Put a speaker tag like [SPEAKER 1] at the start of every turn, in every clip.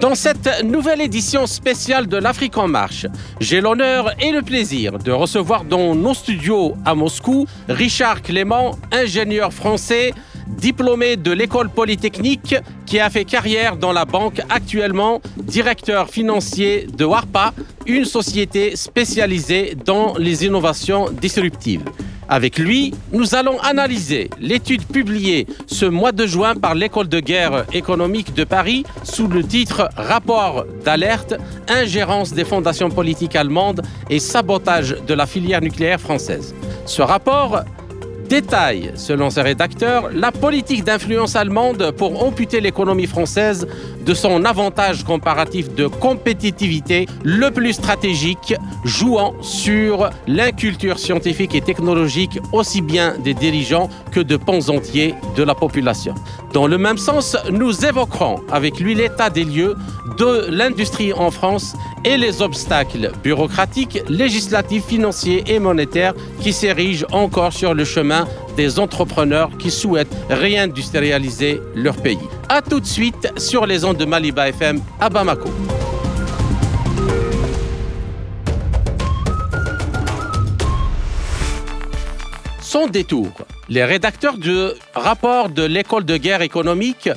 [SPEAKER 1] Dans cette nouvelle édition spéciale de l'Afrique en marche, j'ai l'honneur et le plaisir de recevoir dans nos studios à Moscou Richard Clément, ingénieur français, diplômé de l'école polytechnique qui a fait carrière dans la banque actuellement, directeur financier de WARPA, une société spécialisée dans les innovations disruptives. Avec lui, nous allons analyser l'étude publiée ce mois de juin par l'École de guerre économique de Paris sous le titre Rapport d'alerte, ingérence des fondations politiques allemandes et sabotage de la filière nucléaire française. Ce rapport détaille, selon ses rédacteurs, la politique d'influence allemande pour amputer l'économie française de son avantage comparatif de compétitivité le plus stratégique, jouant sur l'inculture scientifique et technologique aussi bien des dirigeants que de pans entiers de la population. Dans le même sens, nous évoquerons avec lui l'état des lieux de l'industrie en France et les obstacles bureaucratiques, législatifs, financiers et monétaires qui s'érigent encore sur le chemin des entrepreneurs qui souhaitent réindustrialiser leur pays. A tout de suite sur les ondes de Maliba FM à Bamako. Son détour. Les rédacteurs du rapport de l'école de guerre économique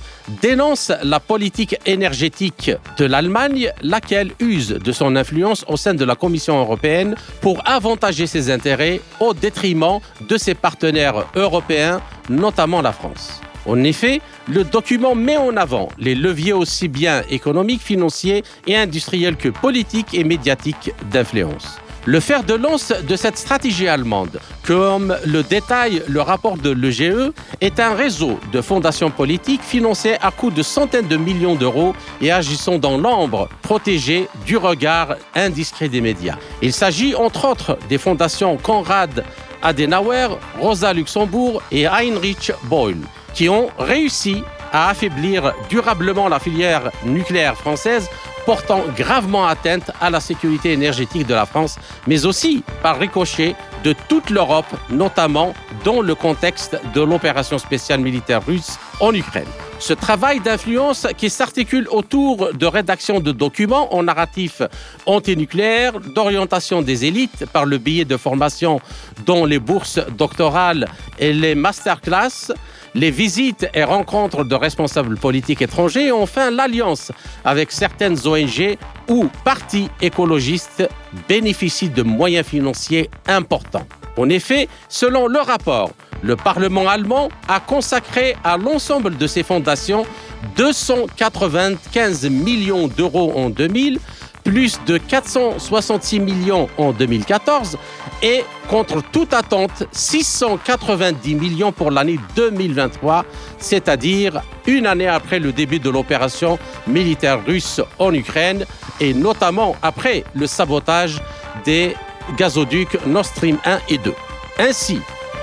[SPEAKER 1] dénoncent la politique énergétique de l'Allemagne, laquelle use de son influence au sein de la Commission européenne pour avantager ses intérêts au détriment de ses partenaires européens, notamment la France. En effet, le document met en avant les leviers aussi bien économiques, financiers et industriels que politiques et médiatiques d'influence. Le fer de lance de cette stratégie allemande, comme le détaille le rapport de l'EGE, est un réseau de fondations politiques financées à coût de centaines de millions d'euros et agissant dans l'ombre, protégées du regard indiscret des médias. Il s'agit entre autres des fondations Konrad Adenauer, Rosa Luxembourg et Heinrich Boyle, qui ont réussi à affaiblir durablement la filière nucléaire française portant gravement atteinte à la sécurité énergétique de la France, mais aussi par ricochet de toute l'Europe, notamment dans le contexte de l'opération spéciale militaire russe en Ukraine. Ce travail d'influence qui s'articule autour de rédaction de documents en narratif antinucléaire, d'orientation des élites par le biais de formation dont les bourses doctorales et les masterclass, les visites et rencontres de responsables politiques étrangers et enfin l'alliance avec certaines ONG ou partis écologistes bénéficient de moyens financiers importants. En effet, selon le rapport, le Parlement allemand a consacré à l'ensemble de ses fondations 295 millions d'euros en 2000, plus de 466 millions en 2014 et contre toute attente 690 millions pour l'année 2023, c'est-à-dire une année après le début de l'opération militaire russe en Ukraine et notamment après le sabotage des gazoducs Nord Stream 1 et 2. Ainsi,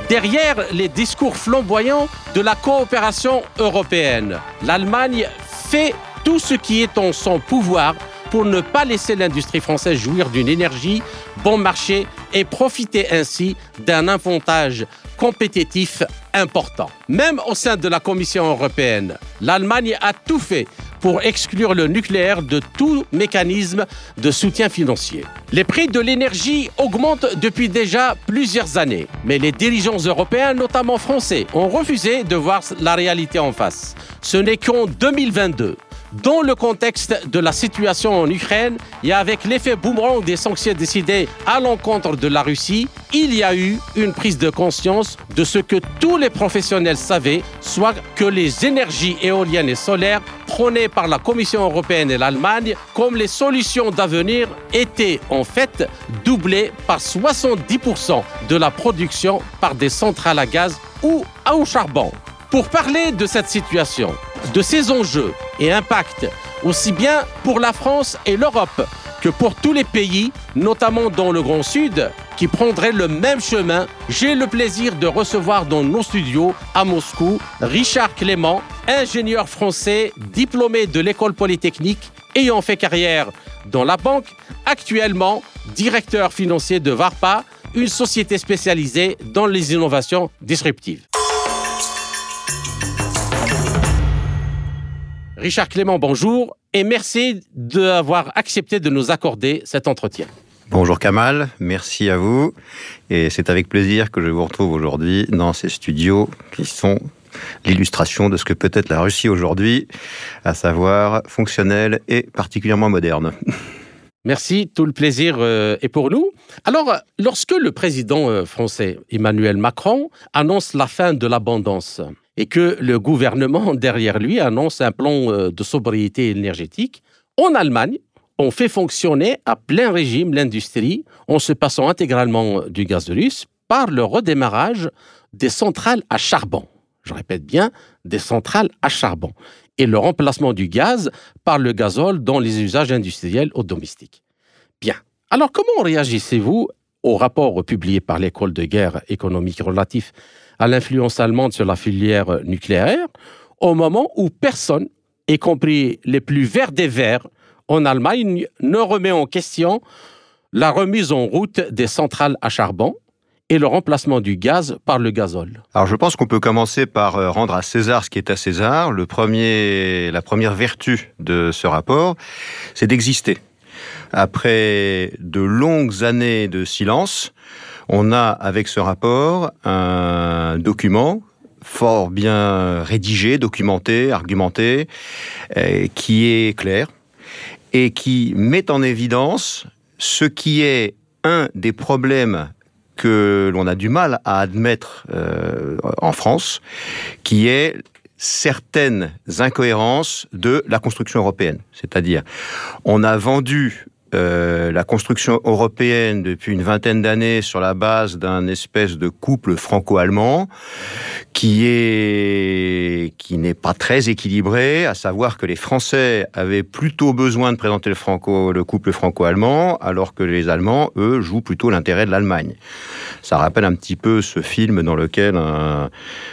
[SPEAKER 1] derrière les discours flamboyants de la coopération européenne, l'Allemagne fait tout ce qui est en son pouvoir pour ne pas laisser l'industrie française jouir d'une énergie bon marché et profiter ainsi d'un avantage compétitif important. Même au sein de la Commission européenne, l'Allemagne a tout fait pour exclure le nucléaire de tout mécanisme de soutien financier. Les prix de l'énergie augmentent depuis déjà plusieurs années, mais les dirigeants européens, notamment français, ont refusé de voir la réalité en face. Ce n'est qu'en 2022 dans le contexte de la situation en Ukraine et avec l'effet boomerang des sanctions décidées à l'encontre de la Russie, il y a eu une prise de conscience de ce que tous les professionnels savaient, soit que les énergies éoliennes et solaires prônées par la Commission européenne et l'Allemagne comme les solutions d'avenir étaient en fait doublées par 70% de la production par des centrales à gaz ou au charbon. Pour parler de cette situation, de ces enjeux et impacts, aussi bien pour la France et l'Europe que pour tous les pays, notamment dans le Grand Sud, qui prendrait le même chemin, j'ai le plaisir de recevoir dans nos studios à Moscou Richard Clément, ingénieur français diplômé de l'école polytechnique, ayant fait carrière dans la banque, actuellement directeur financier de Varpa, une société spécialisée dans les innovations disruptives. Richard Clément, bonjour et merci d'avoir accepté de nous accorder cet entretien.
[SPEAKER 2] Bonjour Kamal, merci à vous. Et c'est avec plaisir que je vous retrouve aujourd'hui dans ces studios qui sont l'illustration de ce que peut être la Russie aujourd'hui, à savoir fonctionnelle et particulièrement moderne.
[SPEAKER 1] Merci, tout le plaisir euh, est pour nous. Alors, lorsque le président euh, français Emmanuel Macron annonce la fin de l'abondance et que le gouvernement derrière lui annonce un plan euh, de sobriété énergétique, en Allemagne, on fait fonctionner à plein régime l'industrie en se passant intégralement du gaz russe par le redémarrage des centrales à charbon. Je répète bien, des centrales à charbon. Et le remplacement du gaz par le gazole dans les usages industriels ou domestiques. Bien. Alors, comment réagissez-vous au rapport publié par l'école de guerre économique relatif à l'influence allemande sur la filière nucléaire au moment où personne, y compris les plus verts des verts, en Allemagne ne remet en question la remise en route des centrales à charbon et le remplacement du gaz par le gazole.
[SPEAKER 2] Alors je pense qu'on peut commencer par euh, rendre à César ce qui est à César. Le premier, la première vertu de ce rapport, c'est d'exister. Après de longues années de silence, on a avec ce rapport un document fort bien rédigé, documenté, argumenté, euh, qui est clair, et qui met en évidence ce qui est un des problèmes que l'on a du mal à admettre euh, en France, qui est certaines incohérences de la construction européenne. C'est-à-dire, on a vendu euh, la construction européenne depuis une vingtaine d'années sur la base d'un espèce de couple franco-allemand qui est qui n'est pas très équilibré, à savoir que les Français avaient plutôt besoin de présenter le couple franco-allemand, alors que les Allemands eux jouent plutôt l'intérêt de l'Allemagne. Ça rappelle un petit peu ce film dans lequel un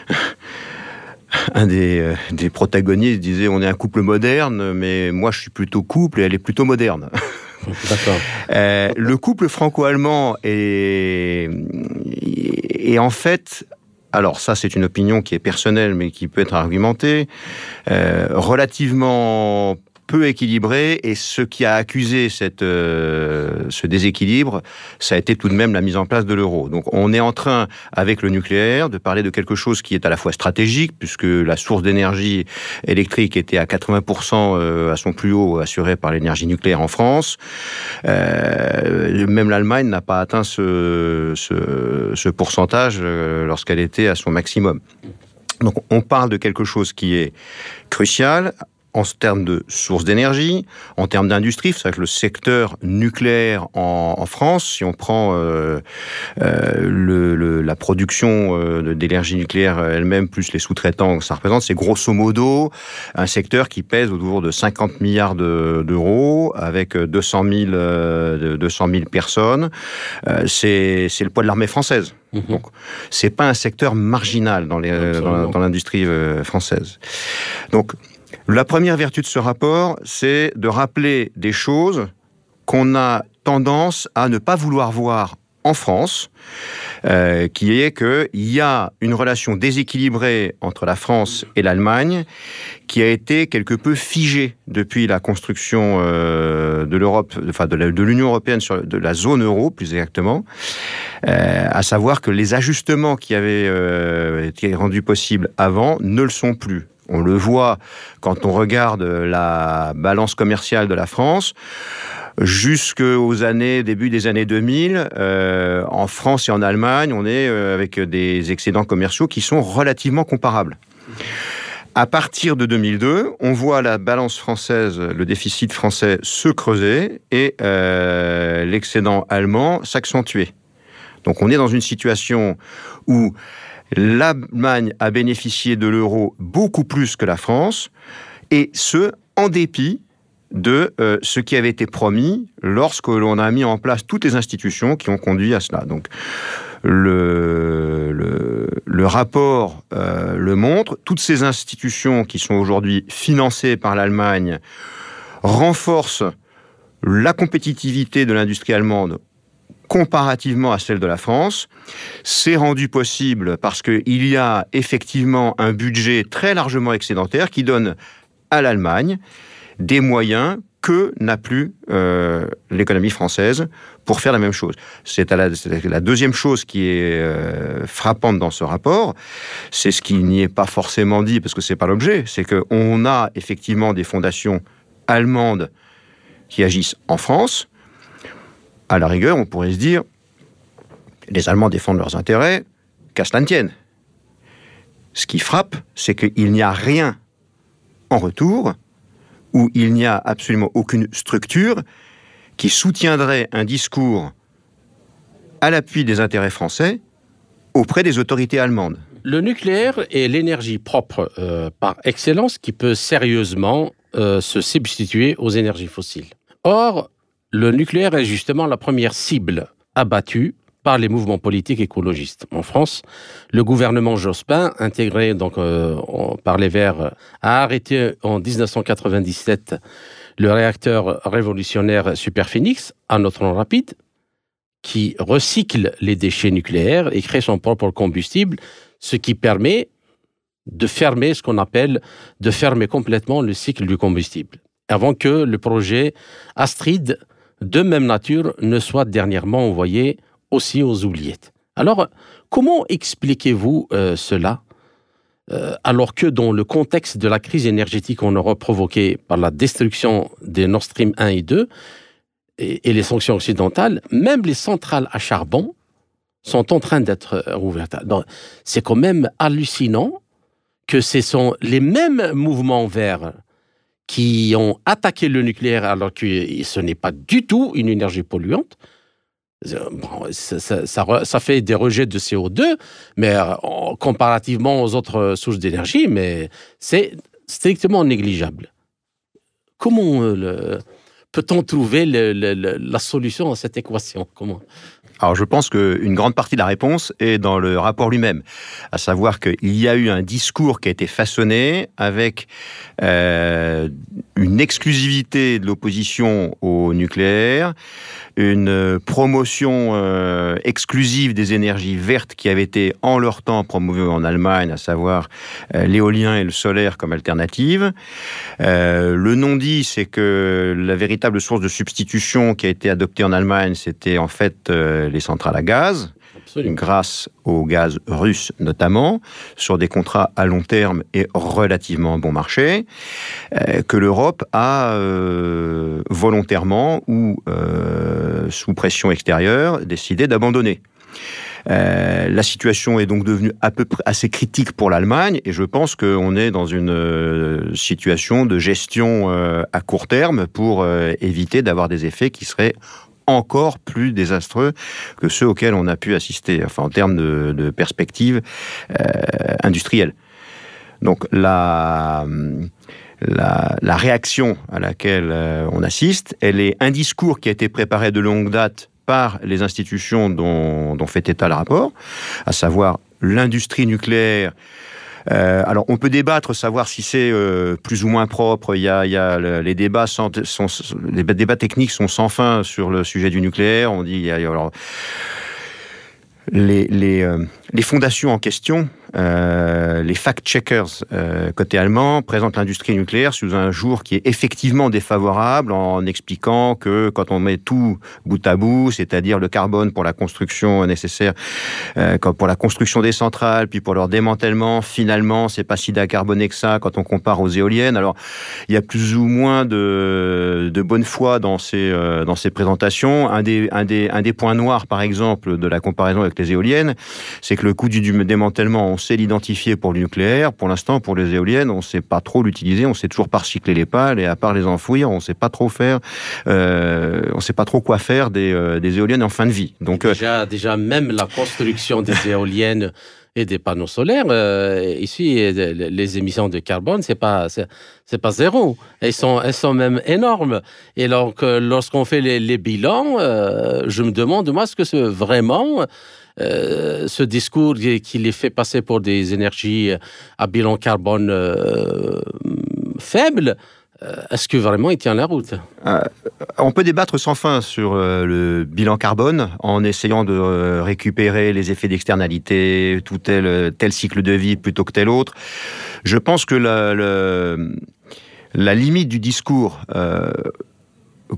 [SPEAKER 2] un des, euh, des, protagonistes disait on est un couple moderne, mais moi je suis plutôt couple et elle est plutôt moderne. Euh, le couple franco-allemand est, est en fait alors ça c'est une opinion qui est personnelle mais qui peut être argumentée, euh, relativement peu équilibré et ce qui a accusé cette, euh, ce déséquilibre, ça a été tout de même la mise en place de l'euro. Donc on est en train, avec le nucléaire, de parler de quelque chose qui est à la fois stratégique, puisque la source d'énergie électrique était à 80% euh, à son plus haut assurée par l'énergie nucléaire en France. Euh, même l'Allemagne n'a pas atteint ce, ce, ce pourcentage lorsqu'elle était à son maximum. Donc on parle de quelque chose qui est crucial en termes de sources d'énergie, en termes d'industrie, c'est que le secteur nucléaire en, France, si on prend euh, euh, le, la production euh, d'énergie nucléaire elle-même plus les sous-traitants que ça représente, c'est grosso modo un secteur qui pèse autour de 50 milliards d'euros avec 200 000, 200 000 personnes. c'est le poids de l'armée française. Mhm. Donc, c'est pas un secteur marginal dans l'industrie dans, française. Donc, la première vertu de ce rapport, c'est de rappeler des choses qu'on a tendance à ne pas vouloir voir en France, euh, qui est qu'il y a une relation déséquilibrée entre la France et l'Allemagne qui a été quelque peu figée depuis la construction euh, de l'Europe, enfin de l'Union européenne sur de la zone euro plus exactement, euh, à savoir que les ajustements qui avaient été rendus possibles avant ne le sont plus. On le voit quand on regarde la balance commerciale de la France jusqu'aux années début des années 2000, euh, en France et en Allemagne, on est euh, avec des excédents commerciaux qui sont relativement comparables. À partir de 2002, on voit la balance française, le déficit français se creuser et euh, l'excédent allemand s'accentuer. Donc on est dans une situation où L'Allemagne a bénéficié de l'euro beaucoup plus que la France, et ce, en dépit de euh, ce qui avait été promis lorsque l'on a mis en place toutes les institutions qui ont conduit à cela. Donc, le, rapport euh, le montre, toutes ces institutions qui sont aujourd'hui financées par l'Allemagne renforcent la compétitivité de l'industrie allemande comparativement à celle de la France. C'est rendu possible parce qu'il y a effectivement un budget très largement excédentaire qui donne à l'Allemagne des moyens que n'a plus euh, l'économie française pour faire la même chose. C'est la, la, deuxième chose qui est euh, frappante dans ce rapport. C'est ce qui n'y est pas forcément dit parce que c'est pas l'objet. C'est qu'on a effectivement des fondations allemandes qui agissent en France, à la rigueur, on pourrait se dire, les Allemands défendent leurs intérêts, qu'à cela ne tienne. Ce qui frappe, c'est qu'il n'y a rien en retour, où il n'y a absolument aucune structure qui soutiendrait un discours à l'appui des intérêts français auprès des autorités allemandes.
[SPEAKER 1] Le nucléaire est l'énergie propre euh, par excellence qui peut sérieusement euh, se substituer aux énergies fossiles. Or, le nucléaire est justement la première cible abattue par les mouvements politiques écologistes. En France, le gouvernement Jospin, intégré euh, par les Verts, a arrêté en 1997 le réacteur révolutionnaire Superphénix à neutron rapide, qui recycle les déchets nucléaires et crée son propre combustible, ce qui permet de fermer ce qu'on appelle de fermer complètement le cycle du combustible, avant que le projet Astrid de même nature ne soit dernièrement envoyé aussi aux oubliettes. Alors, comment expliquez-vous euh, cela euh, alors que dans le contexte de la crise énergétique en Europe provoquée par la destruction des Nord Stream 1 et 2 et, les sanctions occidentales, même les centrales à charbon sont en train d'être rouvertes. C'est quand même hallucinant que ce sont les mêmes mouvements verts qui ont attaqué le nucléaire alors que ce n'est pas du tout une énergie polluante. ça, fait des rejets de CO2, mais euh, comparativement aux autres sources d'énergie, mais c'est strictement négligeable. Comment euh, peut-on trouver la solution à cette équation? Comment?
[SPEAKER 2] Alors je pense qu'une grande partie de la réponse est dans le rapport lui-même, à savoir qu'il y a eu un discours qui a été façonné avec euh, une exclusivité de l'opposition au nucléaire, une promotion euh, exclusive des énergies vertes qui avait été en leur temps promouvée en Allemagne, à savoir euh, l'éolien et le solaire comme alternative. le non-dit, c'est que la véritable source de substitution qui a été adoptée en Allemagne, c'était en fait les centrales à gaz, grâce au gaz russe notamment, sur des contrats à long terme et relativement bon marché, euh, que l'Europe a euh, volontairement ou euh, sous pression extérieure décidé d'abandonner. la situation est donc devenue à peu près assez critique pour l'Allemagne et je pense qu'on est dans une situation de gestion à court terme pour éviter d'avoir des effets qui seraient encore plus désastreux que ceux auxquels on a pu assister, enfin en termes de, de perspective euh, industrielle. Donc la, la, réaction à laquelle euh, on assiste, elle est un discours qui a été préparé de longue date par les institutions dont fait état le rapport, à savoir l'industrie nucléaire euh, alors, on peut débattre, savoir si c'est euh, plus ou moins propre. Il y a, les débats techniques sont sans fin sur le sujet du nucléaire. On dit, alors, euh, les fondations en question euh, les fact-checkers euh, côté allemand présentent l'industrie nucléaire sous un jour qui est effectivement défavorable en expliquant que quand on met tout bout à bout, c'est-à-dire le carbone pour la construction nécessaire, pour la construction des centrales, puis pour leur démantèlement, finalement, c'est pas si décarboné que ça quand on compare aux éoliennes. Alors, il y a plus ou moins de, bonne foi dans ces, présentations. Un des, un, des, points noirs, par exemple, de la comparaison les éoliennes, c'est que le coût du démantèlement, sait l'identifier pour le nucléaire. Pour l'instant, pour les éoliennes, on ne sait pas trop l'utiliser. On sait toujours pas recycler les pales et à part les enfouir, on ne sait pas trop faire. Euh, on sait pas trop quoi faire des, euh, des, éoliennes en fin de vie.
[SPEAKER 1] Donc déjà, déjà même la construction des éoliennes et des panneaux solaires, euh, ici, les émissions de carbone, c'est pas, c'est pas zéro. Elles sont, elles sont même énormes. Et donc, lorsqu'on fait les, bilans, je me demande, moi, est-ce que c'est vraiment ce discours qui les fait passer pour des énergies à bilan carbone faible, euh, est-ce que vraiment il tient la route? Euh,
[SPEAKER 2] On peut débattre sans fin sur euh, le bilan carbone en essayant de récupérer les effets d'externalité, tout tel, tel cycle de vie plutôt que tel autre. Je pense que la limite du discours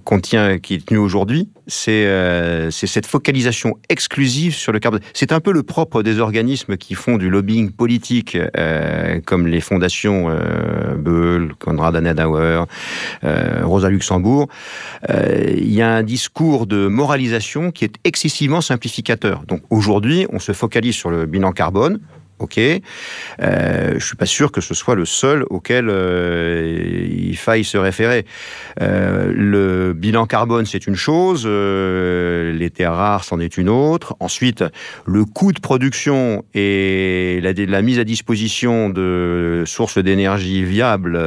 [SPEAKER 2] contient, qui est tenu aujourd'hui, euh, c'est cette focalisation exclusive sur le carbone. C'est un peu le propre des organismes qui font du lobbying politique, euh, comme les fondations euh, Böll, Konrad Adenauer, euh, Rosa Luxembourg. Il y a un discours de moralisation qui est excessivement simplificateur. Donc aujourd'hui, on se focalise sur le bilan carbone ok. Euh, je suis pas sûr que ce soit le seul auquel euh, il faille se référer. Euh, le bilan carbone, c'est une chose, euh, les terres rares, c'en est une autre. Ensuite, le coût de production et la, mise à disposition de sources d'énergie viables,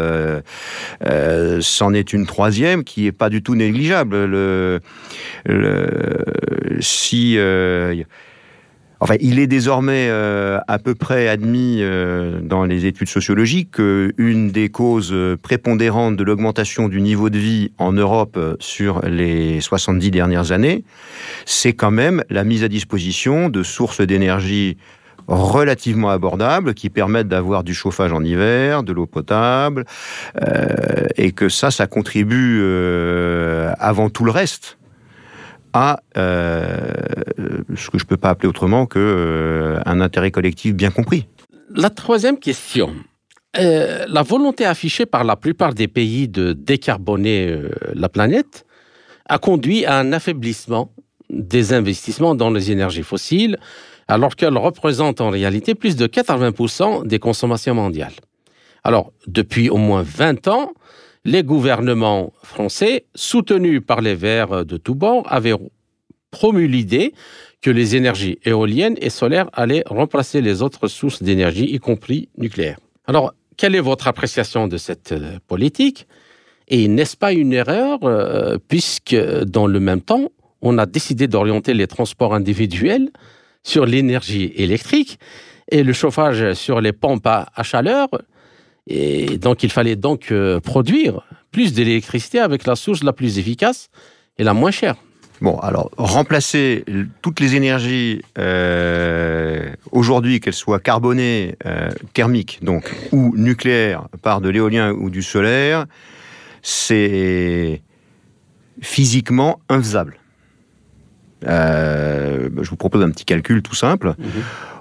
[SPEAKER 2] c'en est une troisième qui est pas du tout négligeable. Le, si Enfin, il est désormais euh, à peu près admis euh, dans les études sociologiques qu'une des causes prépondérantes de l'augmentation du niveau de vie en Europe sur les 70 dernières années, c'est quand même la mise à disposition de sources d'énergie relativement abordables qui permettent d'avoir du chauffage en hiver, de l'eau potable, euh, et que ça, ça contribue avant tout le reste à euh, ce que je ne peux pas appeler autrement qu'un euh, intérêt collectif bien compris.
[SPEAKER 1] La troisième question. Euh, la volonté affichée par la plupart des pays de décarboner la planète a conduit à un affaiblissement des investissements dans les énergies fossiles, alors qu'elles représentent en réalité plus de 80% des consommations mondiales. Alors, depuis au moins 20 ans, les gouvernements français, soutenus par les Verts de tous bords, avaient promu l'idée que les énergies éoliennes et solaires allaient remplacer les autres sources d'énergie, y compris nucléaire. Alors, quelle est votre appréciation de cette euh, politique? Et n'est-ce pas une erreur, euh, puisque dans le même temps, on a décidé d'orienter les transports individuels sur l'énergie électrique et le chauffage sur les pompes à chaleur et donc, il fallait donc euh, produire plus d'électricité avec la source la plus efficace et la moins chère.
[SPEAKER 2] Bon, alors remplacer toutes les énergies euh, aujourd'hui, qu'elles soient carbonées, euh, thermiques, ou nucléaires, par de l'éolien ou du solaire, c'est physiquement infaisable. Euh, je vous propose un petit calcul tout simple. Mhm.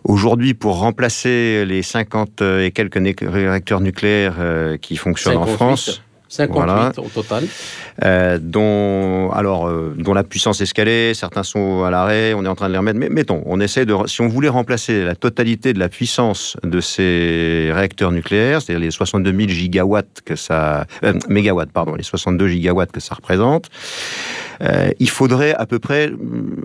[SPEAKER 2] Aujourd'hui, pour remplacer les 50 et quelques réacteurs nucléaires euh, qui fonctionnent en France,
[SPEAKER 1] 58 au total.
[SPEAKER 2] Euh, dont, alors, euh, dont la puissance escalée, certains sont à l'arrêt, on est en train de les remettre. Mais mettons, on essaie de, si on voulait remplacer la totalité de la puissance de ces réacteurs nucléaires, c'est-à-dire les 62 000 gigawatts que ça, euh, mégawatts, pardon, les 62 gigawatts que ça représente, il faudrait à peu près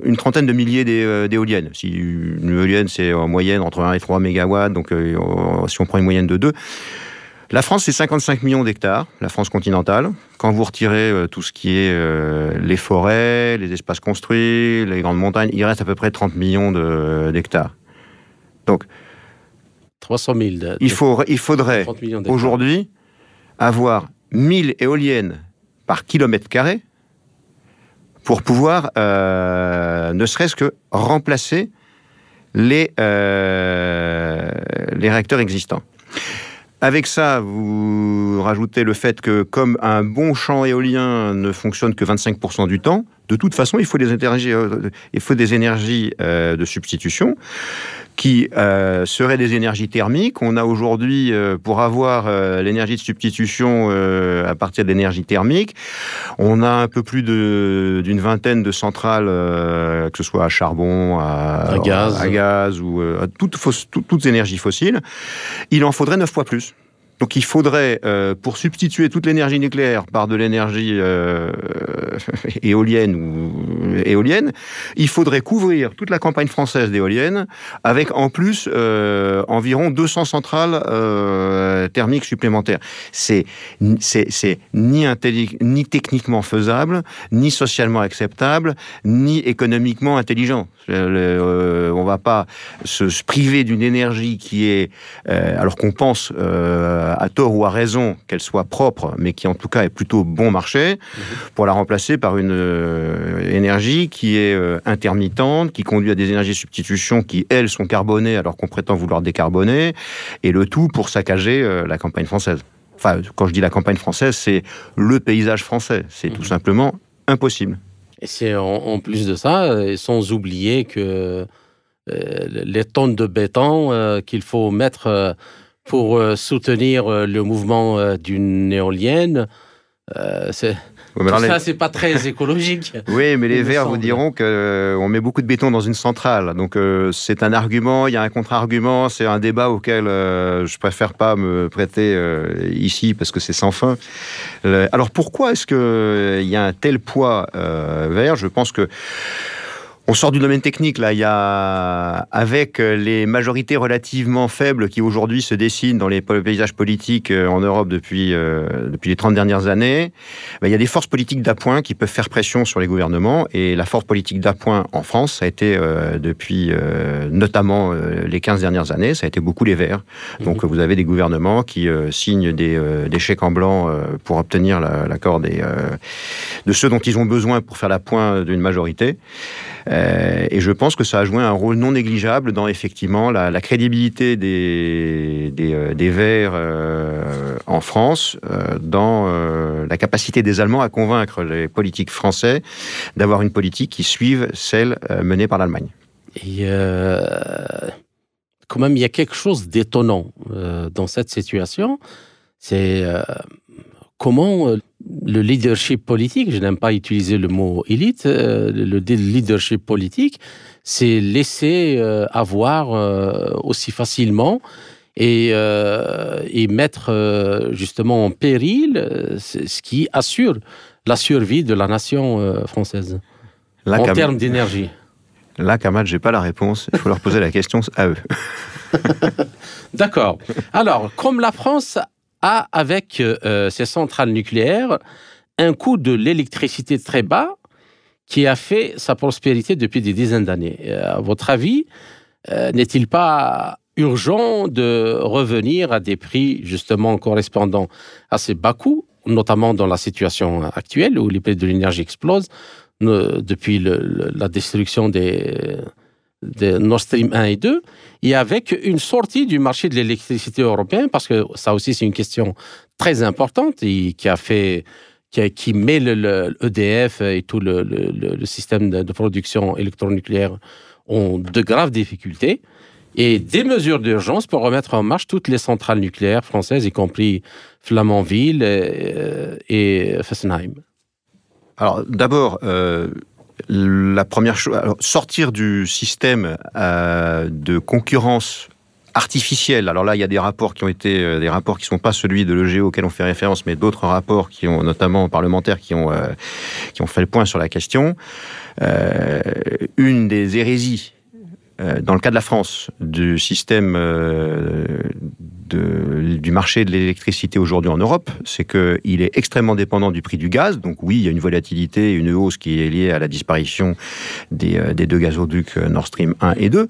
[SPEAKER 2] une trentaine de milliers d'éoliennes. Si une éolienne, c'est en moyenne entre 1 et 3 mégawatts, donc si on prend une moyenne de 2, la France, c'est 55 millions d'hectares, la France continentale. Quand vous retirez euh, tout ce qui est euh, les forêts, les espaces construits, les grandes montagnes, il reste à peu près 30 millions d'hectares. Donc,
[SPEAKER 1] 300 000.
[SPEAKER 2] il, faut, il faudrait aujourd'hui avoir 1000 éoliennes par kilomètre carré pour pouvoir, euh, ne serait-ce que remplacer les, les réacteurs existants. Avec ça, vous rajoutez le fait que comme un bon champ éolien ne fonctionne que 25% du temps, de toute façon, il faut des énergies, euh, énergies euh, de substitution qui euh, seraient des énergies thermiques. On a aujourd'hui, pour avoir l'énergie de substitution à partir de l'énergie thermique, on a un peu plus d'une vingtaine de centrales, que ce soit à charbon, à,
[SPEAKER 1] gaz.
[SPEAKER 2] à gaz ou à toutes, toutes, toutes énergies fossiles. Il en faudrait neuf fois plus Donc il faudrait, euh, pour substituer toute l'énergie nucléaire par de l'énergie euh, éolienne ou éolienne, il faudrait couvrir toute la campagne française d'éoliennes avec en plus euh, environ 200 centrales thermiques supplémentaires. C'est ni ni techniquement faisable, ni socialement acceptable, ni économiquement intelligent. Euh, on va pas se, priver d'une énergie qui est, alors qu'on pense à tort ou à raison qu'elle soit propre, mais qui en tout cas est plutôt bon marché, mhm. pour la remplacer par une euh, énergie qui est euh, intermittente, qui conduit à des énergies de substitution qui, elles, sont carbonées alors qu'on prétend vouloir décarboner, et le tout pour saccager euh, la campagne française. Enfin, quand je dis la campagne française, c'est le paysage français. C'est tout mhm. simplement impossible.
[SPEAKER 1] Et c'est en, plus de ça, sans oublier que les tonnes de béton qu'il faut mettre pour euh, soutenir euh, le mouvement euh, d'une éolienne. c'est ça, c'est pas très écologique.
[SPEAKER 2] oui, mais les Verts vous diront qu'on met beaucoup de béton dans une centrale. Donc, c'est un argument, il y a un contre-argument, c'est un débat auquel je préfère pas me prêter ici parce que c'est sans fin. alors, pourquoi est-ce qu'il y a un tel poids vert? Je pense que on sort du domaine technique, là. Il y a, avec euh, les majorités relativement faibles qui aujourd'hui se dessinent dans les paysages politiques euh, en Europe depuis, euh, depuis les 30 dernières années, ben, il y a des forces politiques d'appoint qui peuvent faire pression sur les gouvernements. Et la force politique d'appoint en France, ça a été depuis notamment les 15 dernières années, ça a été beaucoup les Verts. Mhm. Donc vous avez des gouvernements qui signent des, des, chèques en blanc pour obtenir l'accord des de ceux dont ils ont besoin pour faire la pointe d'une majorité. Euh, et je pense que ça a joué un rôle non négligeable dans effectivement la, crédibilité des, euh, Verts euh, en France, dans la capacité des Allemands à convaincre les politiques français d'avoir une politique qui suive celle menée par l'Allemagne.
[SPEAKER 1] Et quand même, il y a quelque chose d'étonnant dans cette situation. C'est comment le leadership politique, je n'aime pas utiliser le mot élite, euh, le leadership politique, c'est laisser euh, avoir euh, aussi facilement et, et mettre justement en péril ce qui assure la survie de la nation française en termes d'énergie.
[SPEAKER 2] Là, Kamal, j'ai pas la réponse. Il faut leur poser la question à eux.
[SPEAKER 1] D'accord. Alors, comme la France a, avec euh, ces centrales nucléaires, un coût de l'électricité très bas qui a fait sa prospérité depuis des dizaines d'années. Euh, à votre avis, euh, n'est-il pas urgent de revenir à des prix justement correspondant à ces bas coûts, notamment dans la situation actuelle où les prix de l'énergie explosent depuis la destruction des, de Nord Stream 1 et 2, et avec une sortie du marché de l'électricité européen, parce que ça aussi c'est une question très importante qui a fait qui, met le, EDF et tout le, système de, production électronucléaire ont de graves difficultés et des mesures d'urgence pour remettre en marche toutes les centrales nucléaires françaises, y compris Flamanville et, Fessenheim.
[SPEAKER 2] Alors d'abord, euh, la première chose, sortir du système euh, de concurrence artificielle. Alors là, il y a des rapports qui ont été euh, des rapports qui sont pas celui de l'EGO auquel on fait référence, mais d'autres rapports qui ont notamment parlementaires qui ont euh, qui ont fait le point sur la question. une des hérésies dans le cas de la France du système du marché de l'électricité aujourd'hui en Europe, c'est qu'il est extrêmement dépendant du prix du gaz. Donc oui, il y a une volatilité, une hausse qui est liée à la disparition des, euh, deux gazoducs euh, Nord Stream 1 et 2.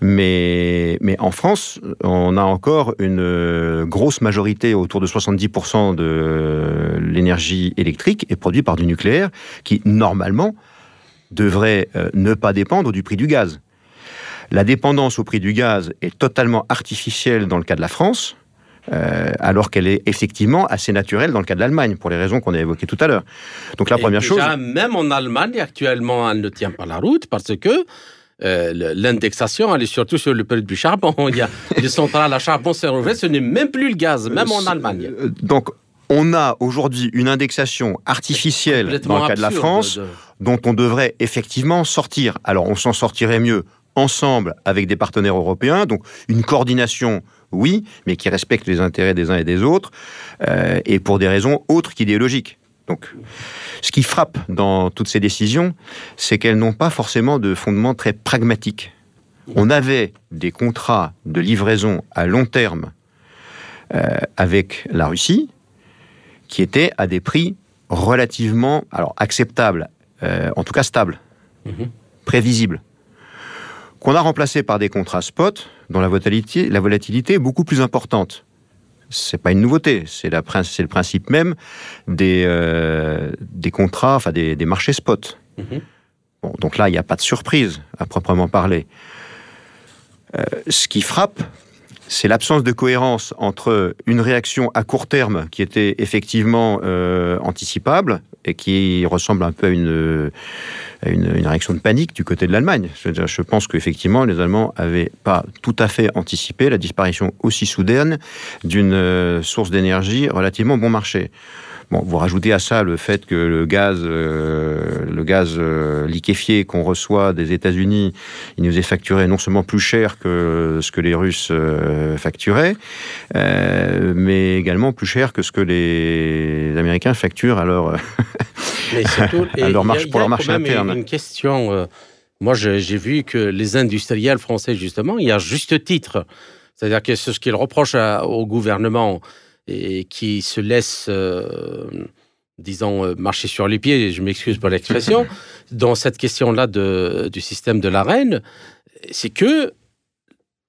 [SPEAKER 2] Mais, mais en France, on a encore une euh, grosse majorité, autour de 70% de l'énergie électrique est produite par du nucléaire qui, normalement, devrait ne pas dépendre du prix du gaz. La dépendance au prix du gaz est totalement artificielle dans le cas de la France, euh, alors qu'elle est effectivement assez naturelle dans le cas de l'Allemagne, pour les raisons qu'on a évoquées tout à l'heure.
[SPEAKER 1] Donc la première chose... Même en Allemagne, actuellement, elle ne tient pas la route parce que euh, l'indexation, elle est surtout sur le prix du charbon. Il y a des centrales à charbon, c'est ce n'est même plus le gaz, même en Allemagne.
[SPEAKER 2] Euh, donc, on a aujourd'hui une indexation artificielle dans le cas de la France, dont on devrait effectivement sortir. Alors, on s'en sortirait mieux ensemble avec des partenaires européens, donc une coordination oui, mais qui respectent les intérêts des uns et des autres, euh, et pour des raisons autres qu'idéologiques. Donc, ce qui frappe dans toutes ces décisions, c'est qu'elles n'ont pas forcément de fondement très pragmatique. On avait des contrats de livraison à long terme euh, avec la Russie qui étaient à des prix relativement alors acceptables, euh, en tout cas stables, mhm. prévisibles, qu'on a remplacés par des contrats spot dont la volatilité, la volatilité est beaucoup plus importante c'est pas une nouveauté, c'est le principe même des, euh, des contrats, enfin des, marchés spot. Mhm. donc là, il n'y a pas de surprise à proprement parler. Euh, ce qui frappe, c'est l'absence de cohérence entre une réaction à court terme qui était effectivement euh, anticipable et qui ressemble un peu à une, une, réaction de panique du côté de l'Allemagne. Je, pense qu'effectivement, les Allemands n'avaient pas tout à fait anticipé la disparition aussi soudaine d'une euh, source d'énergie relativement bon marché. Bon, vous rajoutez à ça le fait que le gaz, euh, le gaz euh, liquéfié qu'on reçoit des États-Unis, il nous est facturé non seulement plus cher que ce que les Russes euh, facturaient, mais également plus cher que ce que les Américains facturent à leur, à leur marche, pour leur marché interne.
[SPEAKER 1] Une question. moi, j'ai vu que les industriels français, justement, il y a juste titre. C'est-à-dire que ce qu'ils reprochent au gouvernement et qui se laisse, euh, disons, euh, marcher sur les pieds, je m'excuse pour l'expression, dans cette question-là du système de la reine, c'est que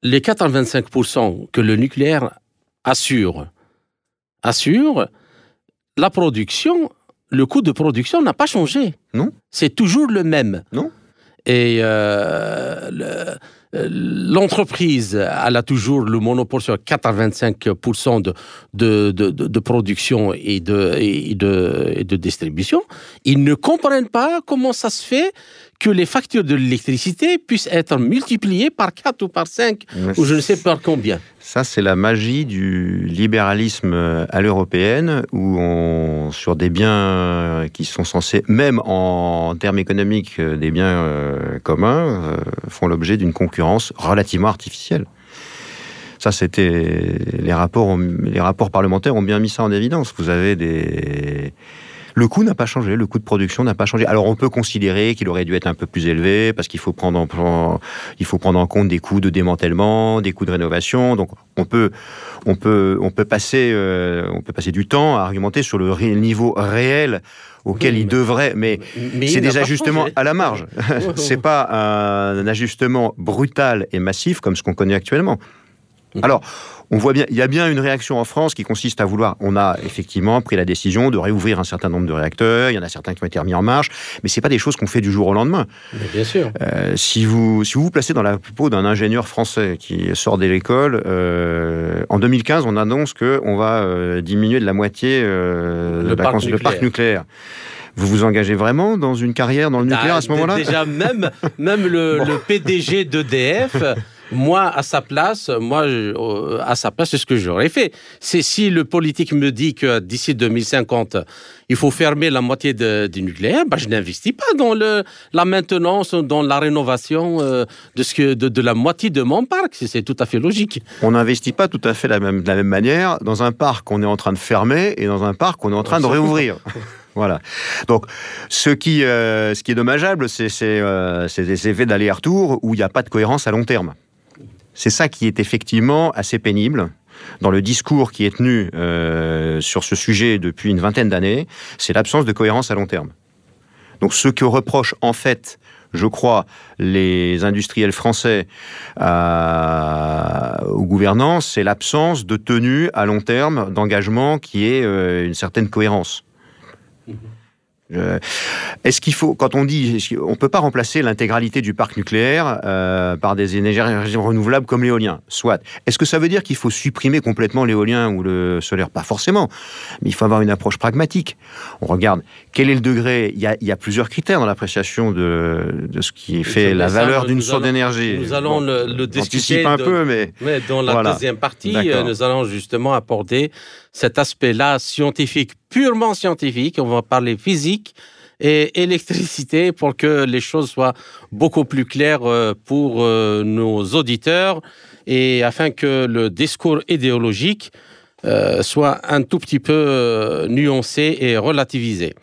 [SPEAKER 1] les 85% que le nucléaire assure, assure, la production, le coût de production n'a pas changé.
[SPEAKER 2] Non.
[SPEAKER 1] C'est toujours le même.
[SPEAKER 2] Non.
[SPEAKER 1] Et euh, euh, l'entreprise, elle a toujours le monopole sur 85% de, de, de, de, production et de, et, de, et de distribution. Ils ne comprennent pas comment ça se fait que les factures de l'électricité puissent être multipliées par 4 ou par 5, ou je ne sais pas combien.
[SPEAKER 2] Ça, c'est la magie du libéralisme à l'européenne, où on, sur des biens qui sont censés, même en termes économiques, des biens euh, communs, euh, font l'objet d'une concurrence relativement artificielle. Ça, c'était les rapports, les rapports parlementaires ont bien mis ça en évidence. Vous avez des le coût n'a pas changé, le coût de production n'a pas changé. Alors on peut considérer qu'il aurait dû être un peu plus élevé parce qu'il faut prendre en, il faut prendre en compte des coûts de démantèlement, des coûts de rénovation. Donc on peut, on peut, on peut passer, euh, on peut passer du temps à argumenter sur le niveau réel auquel il devrait, mais, c'est des ajustements à la marge. c'est pas un ajustement brutal et massif comme ce qu'on connaît actuellement. Alors, on voit bien, il y a bien une réaction en France qui consiste à vouloir. On a effectivement pris la décision de réouvrir un certain nombre de réacteurs. Il y en a certains qui ont été remis en marche, mais c'est pas des choses qu'on fait du jour au lendemain.
[SPEAKER 1] bien sûr.
[SPEAKER 2] Euh, si vous si vous vous placez dans la peau d'un ingénieur français qui sort de l'école, euh, en 2015, on annonce que on va euh, diminuer de la moitié le, parc nucléaire. Vous vous engagez vraiment dans une carrière dans le nucléaire à ce moment-là?
[SPEAKER 1] Déjà, même, même le, le PDG d'EDF moi, à sa place, moi, euh, à sa place, c'est ce que j'aurais fait. C'est si le politique me dit que d'ici 2050, il faut fermer la moitié du nucléaire, bah, je n'investis pas dans le, la maintenance, dans la rénovation euh, de, ce que, de, la moitié de mon parc. C'est tout à fait logique.
[SPEAKER 2] On n'investit pas tout à fait la même, de la même manière dans un parc qu'on est en train de fermer et dans un parc qu'on est en train de réouvrir. Voilà. Donc, ce qui, euh, ce qui est dommageable, c'est ces effets d'aller-retour où il n'y a pas de cohérence à long terme. C'est ça qui est effectivement assez pénible dans le discours qui est tenu euh, sur ce sujet depuis une vingtaine d'années, c'est l'absence de cohérence à long terme. Donc ce que reprochent en fait, je crois, les industriels français euh, aux gouvernants, c'est l'absence de tenue à long terme, d'engagement qui est euh, une certaine cohérence. Mmh. Est-ce qu'il faut, quand on dit, on peut pas remplacer l'intégralité du parc nucléaire euh, par des énergies renouvelables comme l'éolien, soit. Est-ce que ça veut dire qu'il faut supprimer complètement l'éolien ou le solaire? Pas forcément, mais il faut avoir une approche pragmatique. On regarde quel est le degré? Il y a, plusieurs critères dans l'appréciation de, ce qui fait la valeur d'une source d'énergie.
[SPEAKER 1] Nous allons le, discuter
[SPEAKER 2] un peu, mais,
[SPEAKER 1] dans la deuxième partie, euh, nous allons justement apporter cet aspect-là scientifique, purement scientifique. On va parler physique et électricité pour que les choses soient beaucoup plus claires euh, pour euh, nos auditeurs et afin que le discours idéologique euh, soit un tout petit peu nuancé et relativisé.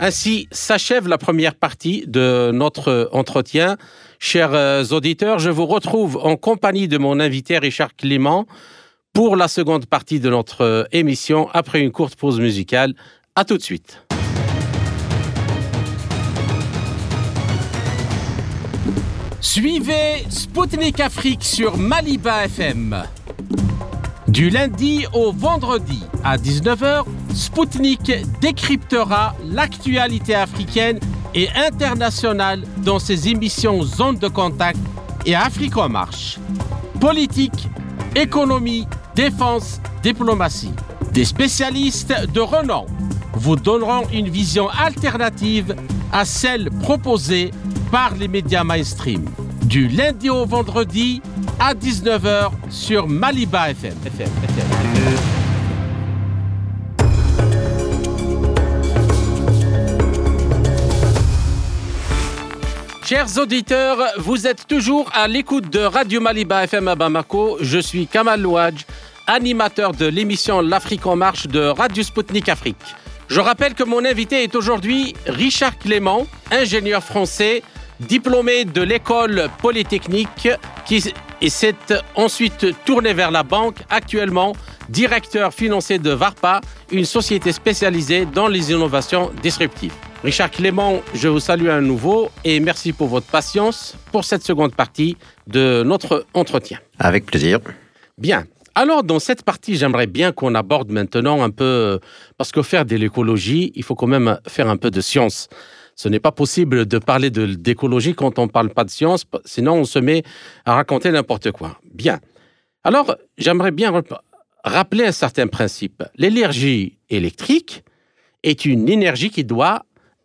[SPEAKER 1] Ainsi s'achève la première partie de notre entretien. Chers euh, auditeurs, je vous retrouve en compagnie de mon invité Richard Clément pour la seconde partie de notre émission après une courte pause musicale. À tout de suite. Suivez Spoutnik Afrique sur Maliba FM. Du lundi au vendredi à 19h, Spoutnik décryptera l'actualité africaine et internationale dans ses émissions Zone de contact et Afrique en marche. Politique, économie, défense, diplomatie. Des spécialistes de renom vous donneront une vision alternative à celle proposée par les médias mainstream. Du lundi au vendredi à 19h sur Maliba FM. Chers auditeurs, vous êtes toujours à l'écoute de Radio Maliba FM à Bamako. Je suis Kamal Louadj, animateur de l'émission L'Afrique en marche de Radio Sputnik Afrique. Je rappelle que mon invité est aujourd'hui Richard Clément, ingénieur français diplômé de l'école polytechnique qui s'est ensuite tourné vers la banque, actuellement directeur financier de VARPA, une société spécialisée dans les innovations disruptives. Richard Clément, je vous salue à nouveau et merci pour votre patience pour cette seconde partie de notre entretien.
[SPEAKER 2] Avec plaisir.
[SPEAKER 1] Bien. Alors, dans cette partie, j'aimerais bien qu'on aborde maintenant un peu, parce qu'au faire de l'écologie, il faut quand même faire un peu de science. Ce n'est pas possible de parler d'écologie quand on ne parle pas de science, sinon on se met à raconter n'importe quoi. Bien. Alors, j'aimerais bien rappeler un certain principe. L'énergie électrique est une énergie qui doit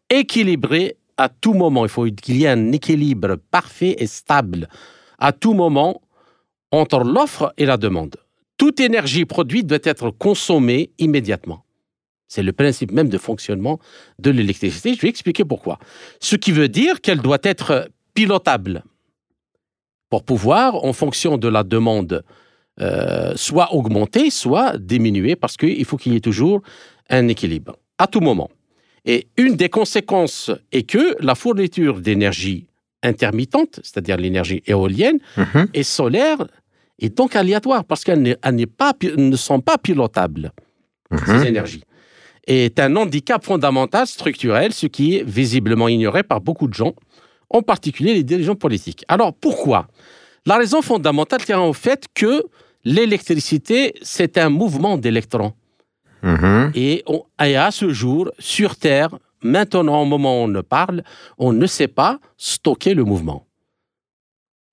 [SPEAKER 1] équilibrer à tout moment. Il faut qu'il y ait un équilibre parfait et stable à tout moment entre l'offre et la demande. Toute énergie produite doit être consommée immédiatement. C'est le principe même de fonctionnement de l'électricité. Je vais expliquer pourquoi. Ce qui veut dire qu'elle doit être pilotable pour pouvoir, en fonction de la demande, euh, soit augmenter, soit diminuer, parce qu'il faut qu'il y ait toujours un équilibre à tout moment. Et une des conséquences est que la fourniture d'énergie intermittente, c'est-à-dire l'énergie éolienne mhm. et solaire, est donc aléatoire parce qu'elles ne sont pas pilotables, ces mhm. énergies est un handicap fondamental, structurel, ce qui est visiblement ignoré par beaucoup de gens, en particulier les dirigeants politiques. Alors pourquoi? La raison fondamentale tient au fait que l'électricité, c'est un mouvement d'électrons. Mm-hmm. Et, à ce jour, sur Terre, maintenant au moment où on ne parle, on ne sait pas stocker le mouvement.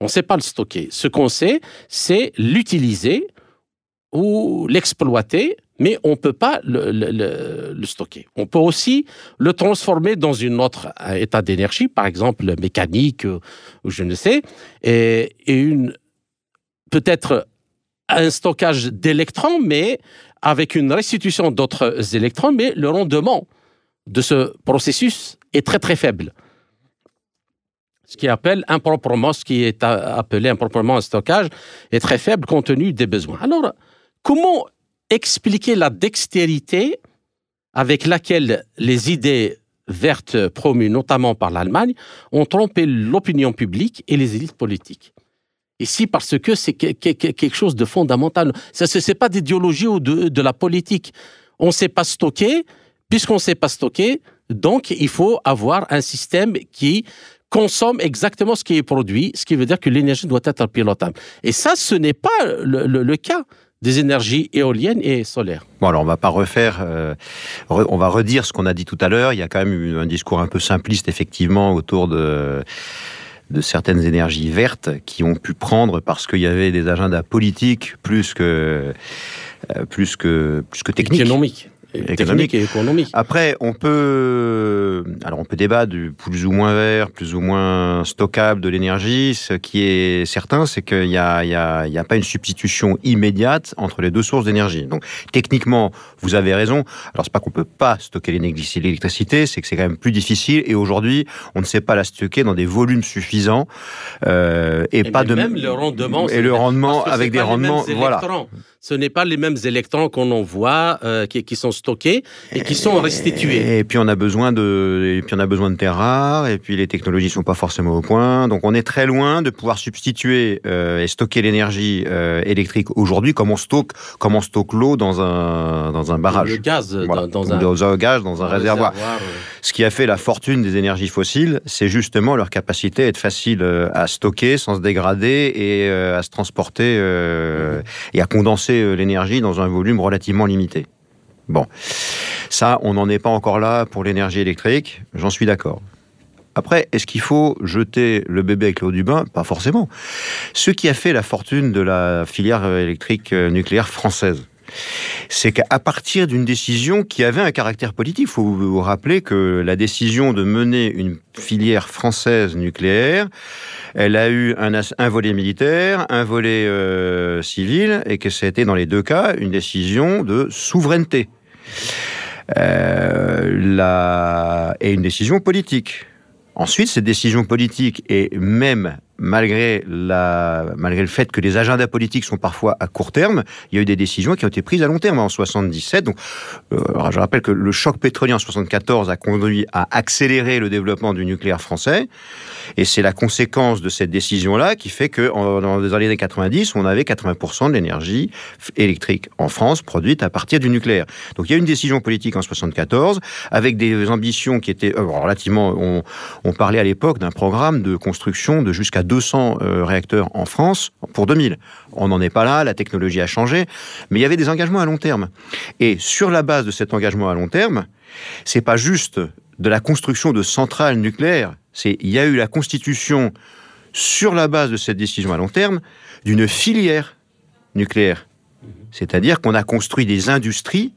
[SPEAKER 1] On ne sait pas le stocker. Ce qu'on sait, c'est l'utiliser ou l'exploiter mais on ne peut pas le, stocker. On peut aussi le transformer dans un autre état d'énergie, par exemple mécanique ou je ne sais, et, une peut-être un stockage d'électrons, mais avec une restitution d'autres électrons, mais le rendement de ce processus est très très faible. Ce qui appelle improprement, ce qui est appelé improprement un stockage est très faible compte tenu des besoins. Alors, comment expliquer la dextérité avec laquelle les idées vertes promues notamment par l'Allemagne ont trompé l'opinion publique et les élites politiques? Ici, parce que c'est quelque chose de fondamental. Ce n'est pas d'idéologie ou de, la politique. On ne sait pas stocker, puisqu'on ne sait pas stocker, donc il faut avoir un système qui consomme exactement ce qui est produit, ce qui veut dire que l'énergie doit être pilotable. Et ça, ce n'est pas le, cas des énergies éoliennes et solaires.
[SPEAKER 2] Bon, alors on va pas refaire, euh, on va redire ce qu'on a dit tout à l'heure. Il y a quand même eu un discours un peu simpliste, effectivement, autour de de certaines énergies vertes qui ont pu prendre parce qu'il y avait des agendas politiques plus que euh, plus que plus que techniques.
[SPEAKER 1] Économiques. Économique et économique.
[SPEAKER 2] Après, on peut, alors on peut débattre du plus ou moins vert, plus ou moins stockable de l'énergie. Ce qui est certain, c'est qu'il n'y a, y a, y a pas une substitution immédiate entre les deux sources d'énergie. Donc, techniquement, vous avez raison. Alors, c'est pas qu'on peut pas stocker l'électricité, c'est que c'est quand même plus difficile. Et aujourd'hui, on ne sait pas la stocker dans des volumes suffisants
[SPEAKER 1] euh, et, pas de même le rendement
[SPEAKER 2] et le rendement avec des rendements, voilà
[SPEAKER 1] ce n'est pas les mêmes électrons qu'on envoie euh, qui, qui, sont stockés et qui sont restitués.
[SPEAKER 2] Et puis on a besoin de, et puis on a besoin de terres rares, et puis les technologies sont pas forcément au point. Donc on est très loin de pouvoir substituer euh, et stocker l'énergie euh, électrique aujourd'hui, comme on stocke, comme on stocke l'eau dans un dans un barrage.
[SPEAKER 1] Le gaz dans,
[SPEAKER 2] un, dans un gaz dans un, réservoir. Ce qui a fait la fortune des énergies fossiles, c'est justement leur capacité à être facile à stocker sans se dégrader et à se transporter et à condenser euh, l'énergie dans un volume relativement limité. Bon, ça, on n'en est pas encore là pour l'énergie électrique, j'en suis d'accord. Après, est-ce qu'il faut jeter le bébé avec l'eau du bain? Pas forcément. Ce qui a fait la fortune de la filière électrique euh, nucléaire française, c'est qu'à partir d'une décision qui avait un caractère politique, il faut vous rappeler que la décision de mener une filière française nucléaire, elle a eu un, volet militaire, un volet euh, civil, et que c'était dans les deux cas une décision de souveraineté. Euh, et une décision politique. Ensuite, cette décision politique, et même malgré, la, malgré le fait que les agendas politiques sont parfois à court terme, il y a eu des décisions qui ont été prises à long terme. En 77, donc, euh, je rappelle que le choc pétrolier en 74 a conduit à accélérer le développement du nucléaire français, et c'est la conséquence de cette décision-là qui fait que dans les années 90, on avait 80% de l'énergie électrique en France produite à partir du nucléaire. Donc il y a une décision politique en 74 avec des ambitions qui étaient euh, relativement. On, on parlait à l'époque d'un programme de construction de jusqu'à 200 euh, réacteurs en France pour 2000. On n'en est pas là, la technologie a changé, mais il y avait des engagements à long terme. Et sur la base de cet engagement à long terme, c'est pas juste de la construction de centrales nucléaires, c'est il y a eu la constitution sur la base de cette décision à long terme d'une filière nucléaire. C'est-à-dire qu'on a construit des industries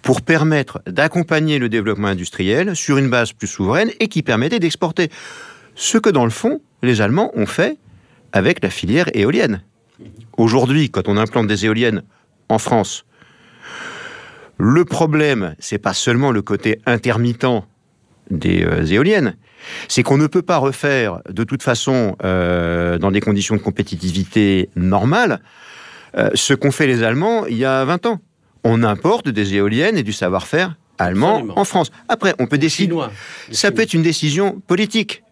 [SPEAKER 2] pour permettre d'accompagner le développement industriel sur une base plus souveraine et qui permettait d'exporter. Ce que dans le fond, les Allemands ont fait avec la filière éolienne. Aujourd'hui, quand on implante des éoliennes en France, le problème, c'est pas seulement le côté intermittent des euh, éoliennes, c'est qu'on ne peut pas refaire de toute façon, euh, dans des conditions de compétitivité normales, euh, ce qu'ont fait les Allemands il y a 20 ans. On importe des éoliennes et du savoir-faire allemand en France. Après, on peut décider. Ça peut être une décision politique.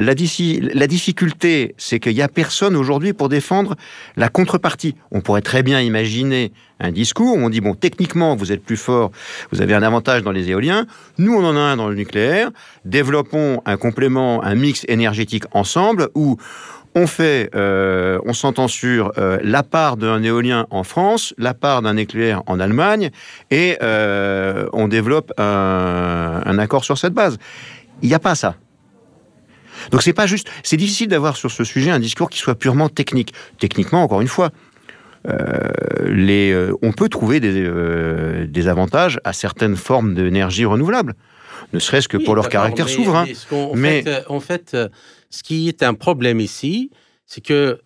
[SPEAKER 2] La, difficulté, c'est qu'il n'y a personne aujourd'hui pour défendre la contrepartie. On pourrait très bien imaginer un discours où on dit, bon, techniquement, vous êtes plus fort, vous avez un avantage dans les éoliens, nous, on en a un dans le nucléaire, développons un complément, un mix énergétique ensemble où on fait, euh, on s'entend sur euh, la part d'un éolien en France, la part d'un nucléaire en Allemagne, et euh, on développe un, un accord sur cette base. Il n'y a pas ça. Donc c'est pas juste, c'est difficile d'avoir sur ce sujet un discours qui soit purement technique. Techniquement, encore une fois, euh, les, euh, on peut trouver des, euh, des, avantages à certaines formes d'énergie renouvelable, ne serait-ce que pour leur caractère souverain.
[SPEAKER 1] Mais, en, fait, ce qui est un problème ici, c'est que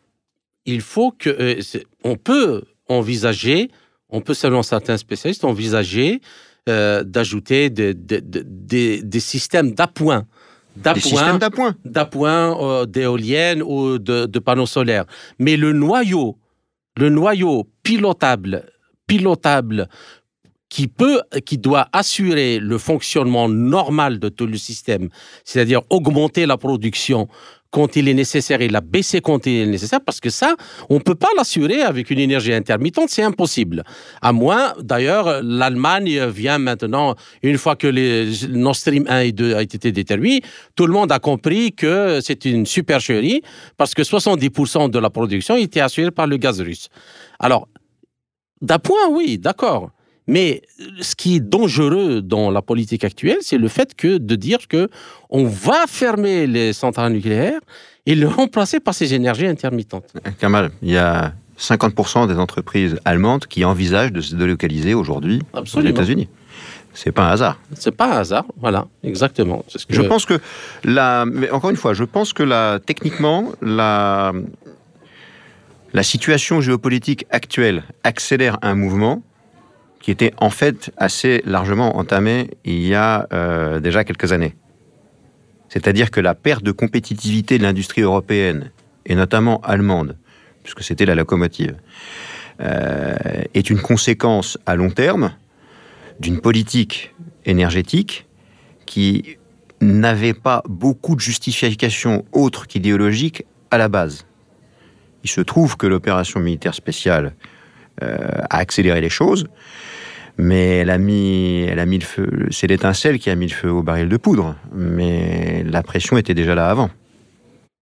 [SPEAKER 1] il faut que on peut envisager, on peut selon certains spécialistes envisager d'ajouter des, des, des systèmes d'appoint
[SPEAKER 2] d'appoint, d'appoint,
[SPEAKER 1] d'appoint euh, d'éoliennes ou de, de, panneaux solaires. Mais le noyau, le noyau pilotable, pilotable qui peut, qui doit assurer le fonctionnement normal de tout le système, c'est-à-dire augmenter la production, quand il est nécessaire et la baisser quand il est nécessaire, parce que ça, on ne peut pas l'assurer avec une énergie intermittente, c'est impossible. À moins, d'ailleurs, l'Allemagne vient maintenant, une fois que les Nord Stream 1 et 2 a été déterminé, tout le monde a compris que c'est une supercherie, parce que 70% de la production était assurée par le gaz russe. Alors, d'appoint, oui, d'accord. Mais ce qui est dangereux dans la politique actuelle, c'est le fait que de dire que on va fermer les centrales nucléaires et le remplacer par ces énergies intermittentes.
[SPEAKER 2] Kamal, il y a 50% des entreprises allemandes qui envisagent de se délocaliser aujourd'hui aux États-Unis. C'est pas un hasard.
[SPEAKER 1] C'est pas un hasard, voilà, exactement.
[SPEAKER 2] Ce que... Je pense que la, mais encore une fois, je pense que la, techniquement, la, la situation géopolitique actuelle accélère un mouvement qui était en fait assez largement entamé il y a euh, déjà quelques années. C'est-à-dire que la perte de compétitivité de l'industrie européenne, et notamment allemande, puisque c'était la locomotive, euh, est une conséquence à long terme d'une politique énergétique qui n'avait pas beaucoup de justification autre qu'idéologique à la base. Il se trouve que l'opération militaire spéciale euh, a accéléré les choses, mais elle a mis, elle a mis le feu. C'est l'étincelle qui a mis le feu au baril de poudre, mais la pression était déjà là avant.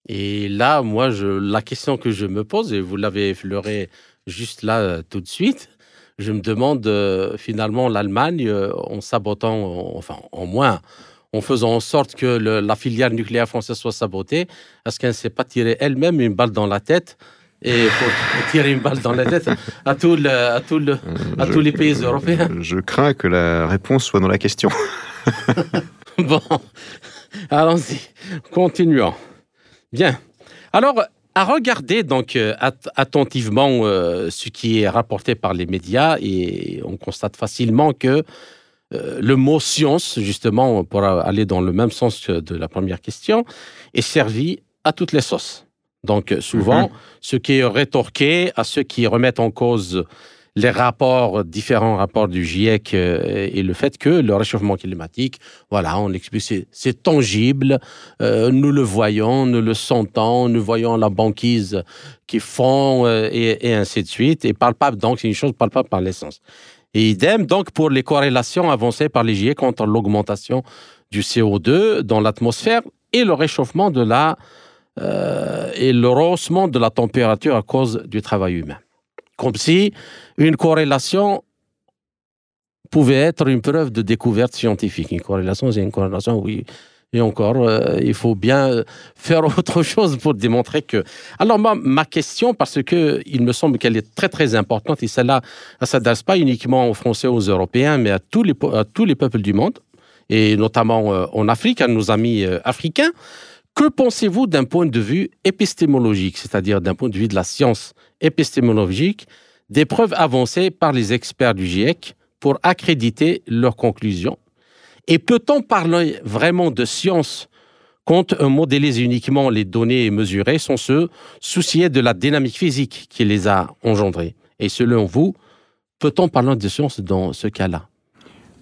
[SPEAKER 1] Et là, moi, je, la question que je me pose, et vous l'avez effleuré juste là euh, tout de suite, je me demande euh, finalement l'Allemagne, en sabotant, enfin, en moins, en faisant en sorte que la filière nucléaire française soit sabotée, est-ce qu'elle ne s'est pas tirée elle-même une balle dans la tête et pour tirer une balle dans la tête à, tout à, à tous les pays européens
[SPEAKER 2] Je crains que la réponse soit dans la question.
[SPEAKER 1] bon, allons-y, continuons. Bien. Alors, à regarder donc euh, attentivement euh, ce qui est rapporté par les médias, et on constate facilement que euh, le mot science, justement, pour aller dans le même sens que de la première question, est servi à toutes les sauces. Donc, souvent, mhm. ce qui est rétorqué à ceux qui remettent en cause les rapports, différents rapports du GIEC euh, et le fait que le réchauffement climatique, voilà, on explique, c'est tangible, euh, nous le voyons, nous le sentons, nous voyons la banquise qui fond et, et, ainsi de suite, et palpable, donc c'est une chose palpable par l'essence. Et idem donc pour les corrélations avancées par les GIEC entre l'augmentation du CO2 dans l'atmosphère et le réchauffement de la euh, et le rehaussement de la température à cause du travail humain. Comme si une corrélation pouvait être une preuve de découverte scientifique. Une corrélation, c'est une corrélation, oui, et encore, euh, il faut bien faire autre chose pour démontrer que. Alors, moi, ma question, parce que il me semble qu'elle est très, très importante, et celle-là, elle ne s'adresse pas uniquement aux Français, aux Européens, mais à tous les, tous les peuples du monde, et notamment euh, en Afrique, à nos amis africains. Que pensez-vous d'un point de vue épistémologique, c'est-à-dire d'un point de vue de la science épistémologique, des preuves avancées par les experts du GIEC pour accréditer leurs conclusions? Et peut-on parler vraiment de science quand on modélise uniquement les données mesurées sans se soucier de la dynamique physique qui les a engendrées Et selon vous, peut-on parler de science dans ce cas-là?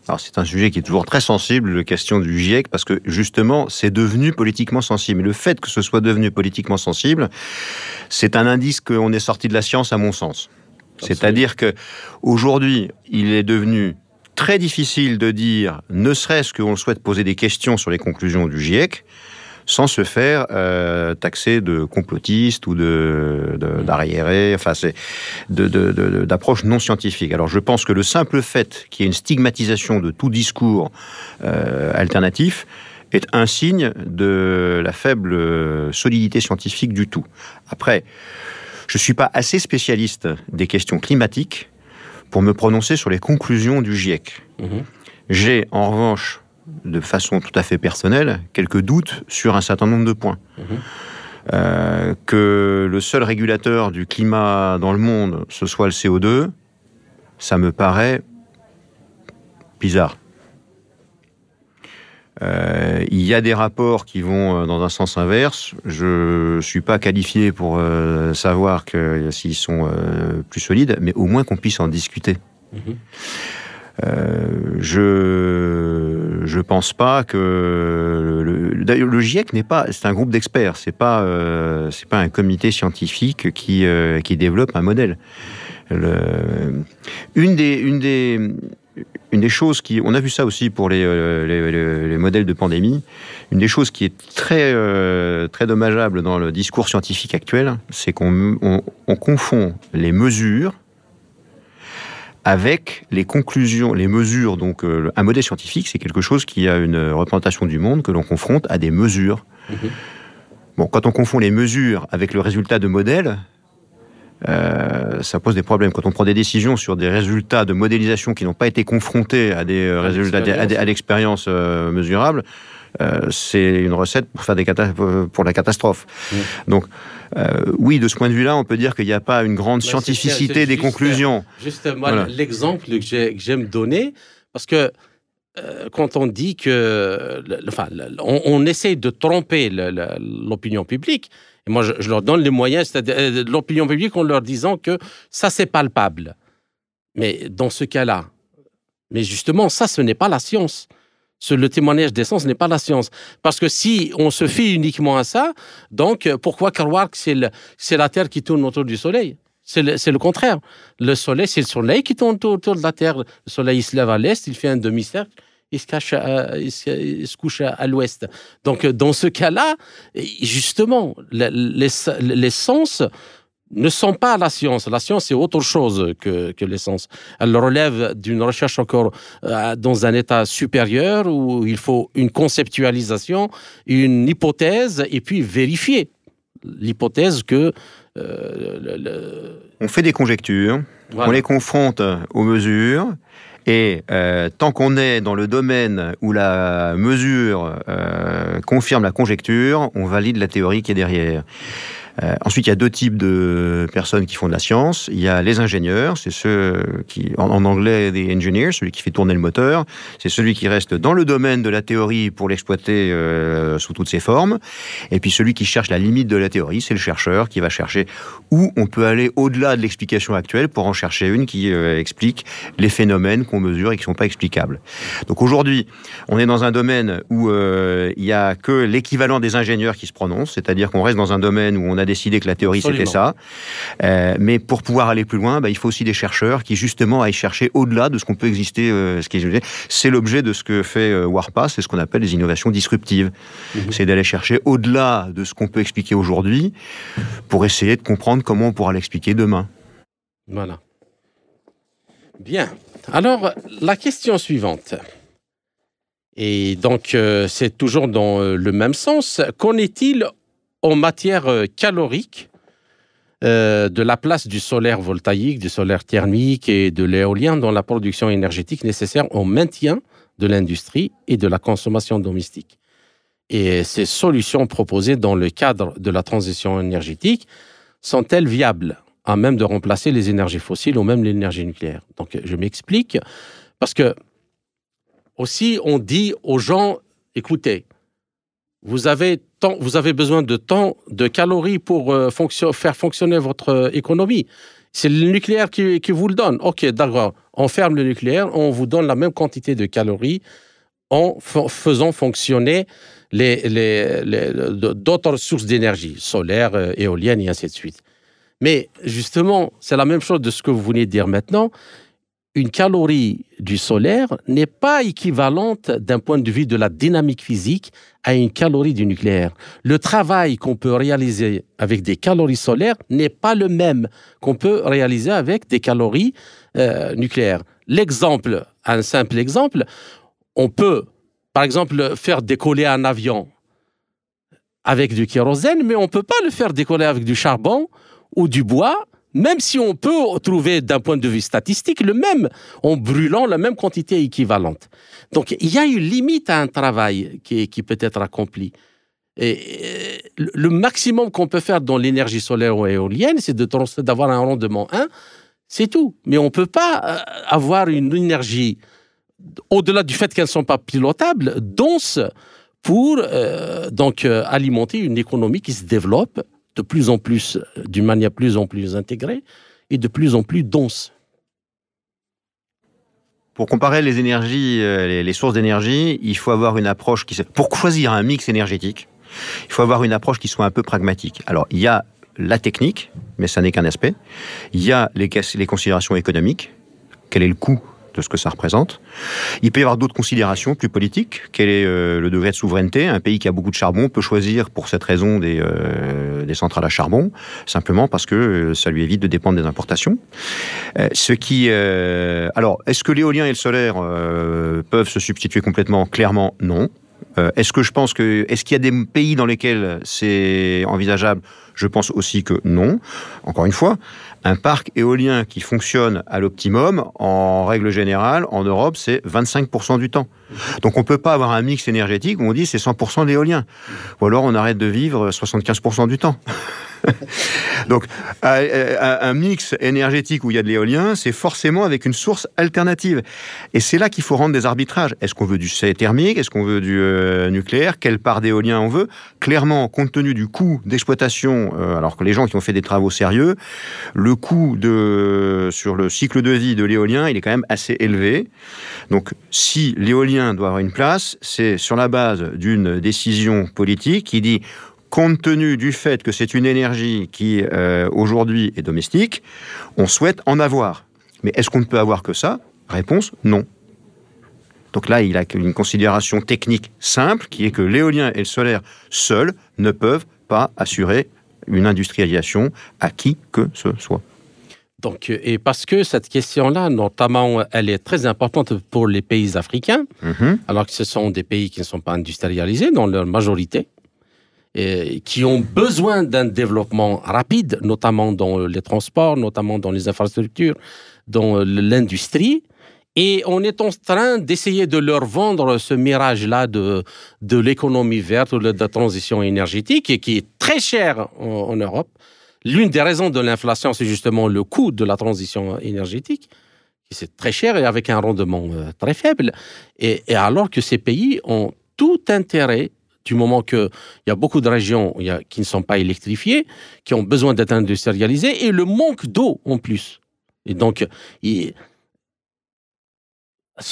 [SPEAKER 2] Alors c'est un sujet qui est toujours très sensible, la question du GIEC, parce que justement, c'est devenu politiquement sensible. Et le fait que ce soit devenu politiquement sensible, c'est un indice qu'on est sorti de la science, à mon sens. C'est-à-dire que aujourd'hui, il est devenu très difficile de dire, ne serait-ce qu'on souhaite poser des questions sur les conclusions du GIEC, sans se faire euh, taxer de complotiste ou de d'arriéré, enfin c'est d'approche non scientifique. Alors je pense que le simple fait qu'il y ait une stigmatisation de tout discours euh, alternatif est un signe de la faible solidité scientifique du tout. Après, je suis pas assez spécialiste des questions climatiques pour me prononcer sur les conclusions du GIEC. Mhm. J'ai en revanche, de façon tout à fait personnelle, quelques doutes sur un certain nombre de points. Mhm. Euh, que le seul régulateur du climat dans le monde, ce soit le CO2, ça me paraît bizarre. Euh, il y a des rapports qui vont euh, dans un sens inverse. Je suis pas qualifié pour euh, savoir s'ils sont plus solides, mais au moins qu'on puisse en discuter. Mhm. Je je pense pas que le, le GIEC n'est pas c'est un groupe d'experts c'est pas c'est pas un comité scientifique qui qui développe un modèle. Le, une des une des une des choses qui, on a vu ça aussi pour euh, les, modèles de pandémie, une des choses qui est très, euh, très dommageable dans le discours scientifique actuel, c'est qu'on confond les mesures avec les conclusions, les mesures. Donc, euh, un modèle scientifique, c'est quelque chose qui a une représentation du monde que l'on confronte à des mesures. Mm-hmm. Bon, quand on confond les mesures avec le résultat de modèles, ça pose des problèmes. Quand on prend des décisions sur des résultats de modélisation qui n'ont pas été confrontés à des résultats, à l'expérience mesurable, c'est une recette pour faire des pour la catastrophe. Mmh. Donc oui, de ce point de vue-là, on peut dire qu'il n'y a pas une grande bah, scientificité des conclusions.
[SPEAKER 1] Juste l'exemple que j'aime donner, parce que euh, quand on dit que, enfin, on, essaye de tromper l'opinion publique, et moi je, leur donne les moyens, c'est-à-dire euh, l'opinion publique en leur disant que ça c'est palpable. Mais dans ce cas-là, mais justement, ça ce n'est pas la science. Le témoignage des sens n'est pas la science. Parce que si on se fie uniquement à ça, donc pourquoi croire que c'est la Terre qui tourne autour du Soleil? C'est le, contraire. Le Soleil, c'est le Soleil qui tourne autour de la Terre. Le Soleil il se lève à l'est, il fait un demi-cercle, il se, cache il, se, couche à, l'ouest. Donc, dans ce cas-là, justement, les, les, sens ne sont pas la science. La science, c'est autre chose que, que les sens. Elle relève d'une recherche encore euh, dans un état supérieur où il faut une conceptualisation, une hypothèse et puis vérifier l'hypothèse que...
[SPEAKER 2] Euh, on fait des conjectures, on les confronte aux mesures, et euh, tant qu'on est dans le domaine où la mesure confirme la conjecture, on valide la théorie qui est derrière. Euh, ensuite, il y a deux types de personnes qui font de la science. Il y a les ingénieurs, c'est ceux qui, en, anglais, des engineers, celui qui fait tourner le moteur. C'est celui qui reste dans le domaine de la théorie pour l'exploiter euh, sous toutes ses formes. Et puis celui qui cherche la limite de la théorie, c'est le chercheur qui va chercher où on peut aller au-delà de l'explication actuelle pour en chercher une qui euh, explique les phénomènes qu'on mesure et qui ne sont pas explicables. Donc aujourd'hui, on est dans un domaine où il n'y a que l'équivalent des ingénieurs qui se prononcent, c'est-à-dire qu'on reste dans un domaine où on a décidé que la théorie c'était ça. Euh, mais pour pouvoir aller plus loin, bah, il faut aussi des chercheurs qui justement aillent chercher au-delà de ce qu'on peut exister. Euh, ce qui est, c'est l'objet de ce que fait euh, Warpa, c'est ce qu'on appelle les innovations disruptives. Mhm. C'est d'aller chercher au-delà de ce qu'on peut expliquer aujourd'hui pour essayer de comprendre comment on pourra l'expliquer demain.
[SPEAKER 1] Voilà. Bien. Alors, la question suivante. Et donc, c'est toujours dans le même sens. Qu'en est-il en matière euh, calorique euh, de la place du solaire voltaïque, du solaire thermique et de l'éolien dans la production énergétique nécessaire au maintien de l'industrie et de la consommation domestique. Et ces solutions proposées dans le cadre de la transition énergétique sont-elles viables à même de remplacer les énergies fossiles ou même l'énergie nucléaire? Donc je m'explique parce que aussi on dit aux gens écoutez, vous avez, besoin de temps, de calories pour euh, faire fonctionner votre euh, économie. C'est le nucléaire qui, vous le donne. Ok, d'accord. On ferme le nucléaire, on vous donne la même quantité de calories en faisant fonctionner d'autres sources d'énergie, solaire, euh, éolienne et ainsi de suite. Mais justement, c'est la même chose de ce que vous venez de dire maintenant une calorie du solaire n'est pas équivalente d'un point de vue de la dynamique physique à une calorie du nucléaire. Le travail qu'on peut réaliser avec des calories solaires n'est pas le même qu'on peut réaliser avec des calories euh, nucléaires. L'exemple, un simple exemple, on peut, par exemple, faire décoller un avion avec du kérosène, mais on ne peut pas le faire décoller avec du charbon ou du bois même si on peut trouver d'un point de vue statistique le même, en brûlant la même quantité équivalente. Donc il y a une limite à un travail qui, peut être accompli. Et le maximum qu'on peut faire dans l'énergie solaire ou éolienne, c'est d'avoir un rendement 1, c'est tout. Mais on ne peut pas euh, avoir une énergie, au-delà du fait qu'elles ne sont pas pilotables, dense pour euh, donc euh, alimenter une économie qui se développe de plus en plus, d'une manière plus en plus intégrée et de plus en plus dense.
[SPEAKER 2] Pour comparer les énergies, euh, les sources d'énergie, il faut avoir une approche qui. Pour choisir un mix énergétique, il faut avoir une approche qui soit un peu pragmatique. Alors, il y a la technique, mais ça n'est qu'un aspect. Il y a les, les considérations économiques. Quel est le coût ce que ça représente. Il peut y avoir d'autres considérations plus politiques. Quel est euh, le degré de souveraineté? Un pays qui a beaucoup de charbon peut choisir pour cette raison des, euh, centrales à charbon, simplement parce que euh, ça lui évite de dépendre des importations. ce qui, alors, est-ce que l'éolien et le solaire peuvent se substituer complètement? Clairement, non. est-ce que je pense que, est-ce qu'il y a des pays dans lesquels c'est envisageable? Je pense aussi que non. Encore une fois, Un parc éolien qui fonctionne à l'optimum, en règle générale, en Europe, c'est 25% du temps. Donc on ne peut pas avoir un mix énergétique où on dit c'est 100% d'éolien. Ou alors on arrête de vivre 75% du temps. Donc, un mix énergétique où il y a de l'éolien, c'est forcément avec une source alternative. Et c'est là qu'il faut rendre des arbitrages. Est-ce qu'on veut du thermique? Est-ce qu'on veut du euh, nucléaire? Quelle part d'éolien on veut? Clairement, compte tenu du coût d'exploitation, euh, alors que les gens qui ont fait des travaux sérieux, le coût de, sur le cycle de vie de l'éolien, il est quand même assez élevé. Donc, si l'éolien doit avoir une place, c'est sur la base d'une décision politique qui dit compte tenu du fait que c'est une énergie qui euh, aujourd'hui est domestique, on souhaite en avoir. Mais est-ce qu'on ne peut avoir que ça? Réponse non. Donc là, il a une considération technique simple qui est que l'éolien et le solaire seuls ne peuvent pas assurer une industrialisation à qui que ce soit.
[SPEAKER 1] Donc, et parce que cette question-là, notamment, elle est très importante pour les pays africains, mhm. alors que ce sont des pays qui ne sont pas industrialisés dans leur majorité qui ont besoin d'un développement rapide, notamment dans les transports, notamment dans les infrastructures, dans l'industrie. Et on est en train d'essayer de leur vendre ce mirage-là de, de l'économie verte ou de la transition énergétique, qui est très cher en, Europe. L'une des raisons de l'inflation, c'est justement le coût de la transition énergétique, qui c'est très cher et avec un rendement euh, très faible. et alors que ces pays ont tout intérêt du moment qu'il y a beaucoup de régions qui ne sont pas électrifiées, qui ont besoin d'être industrialisées, et le manque d'eau en plus. Et donc, est-ce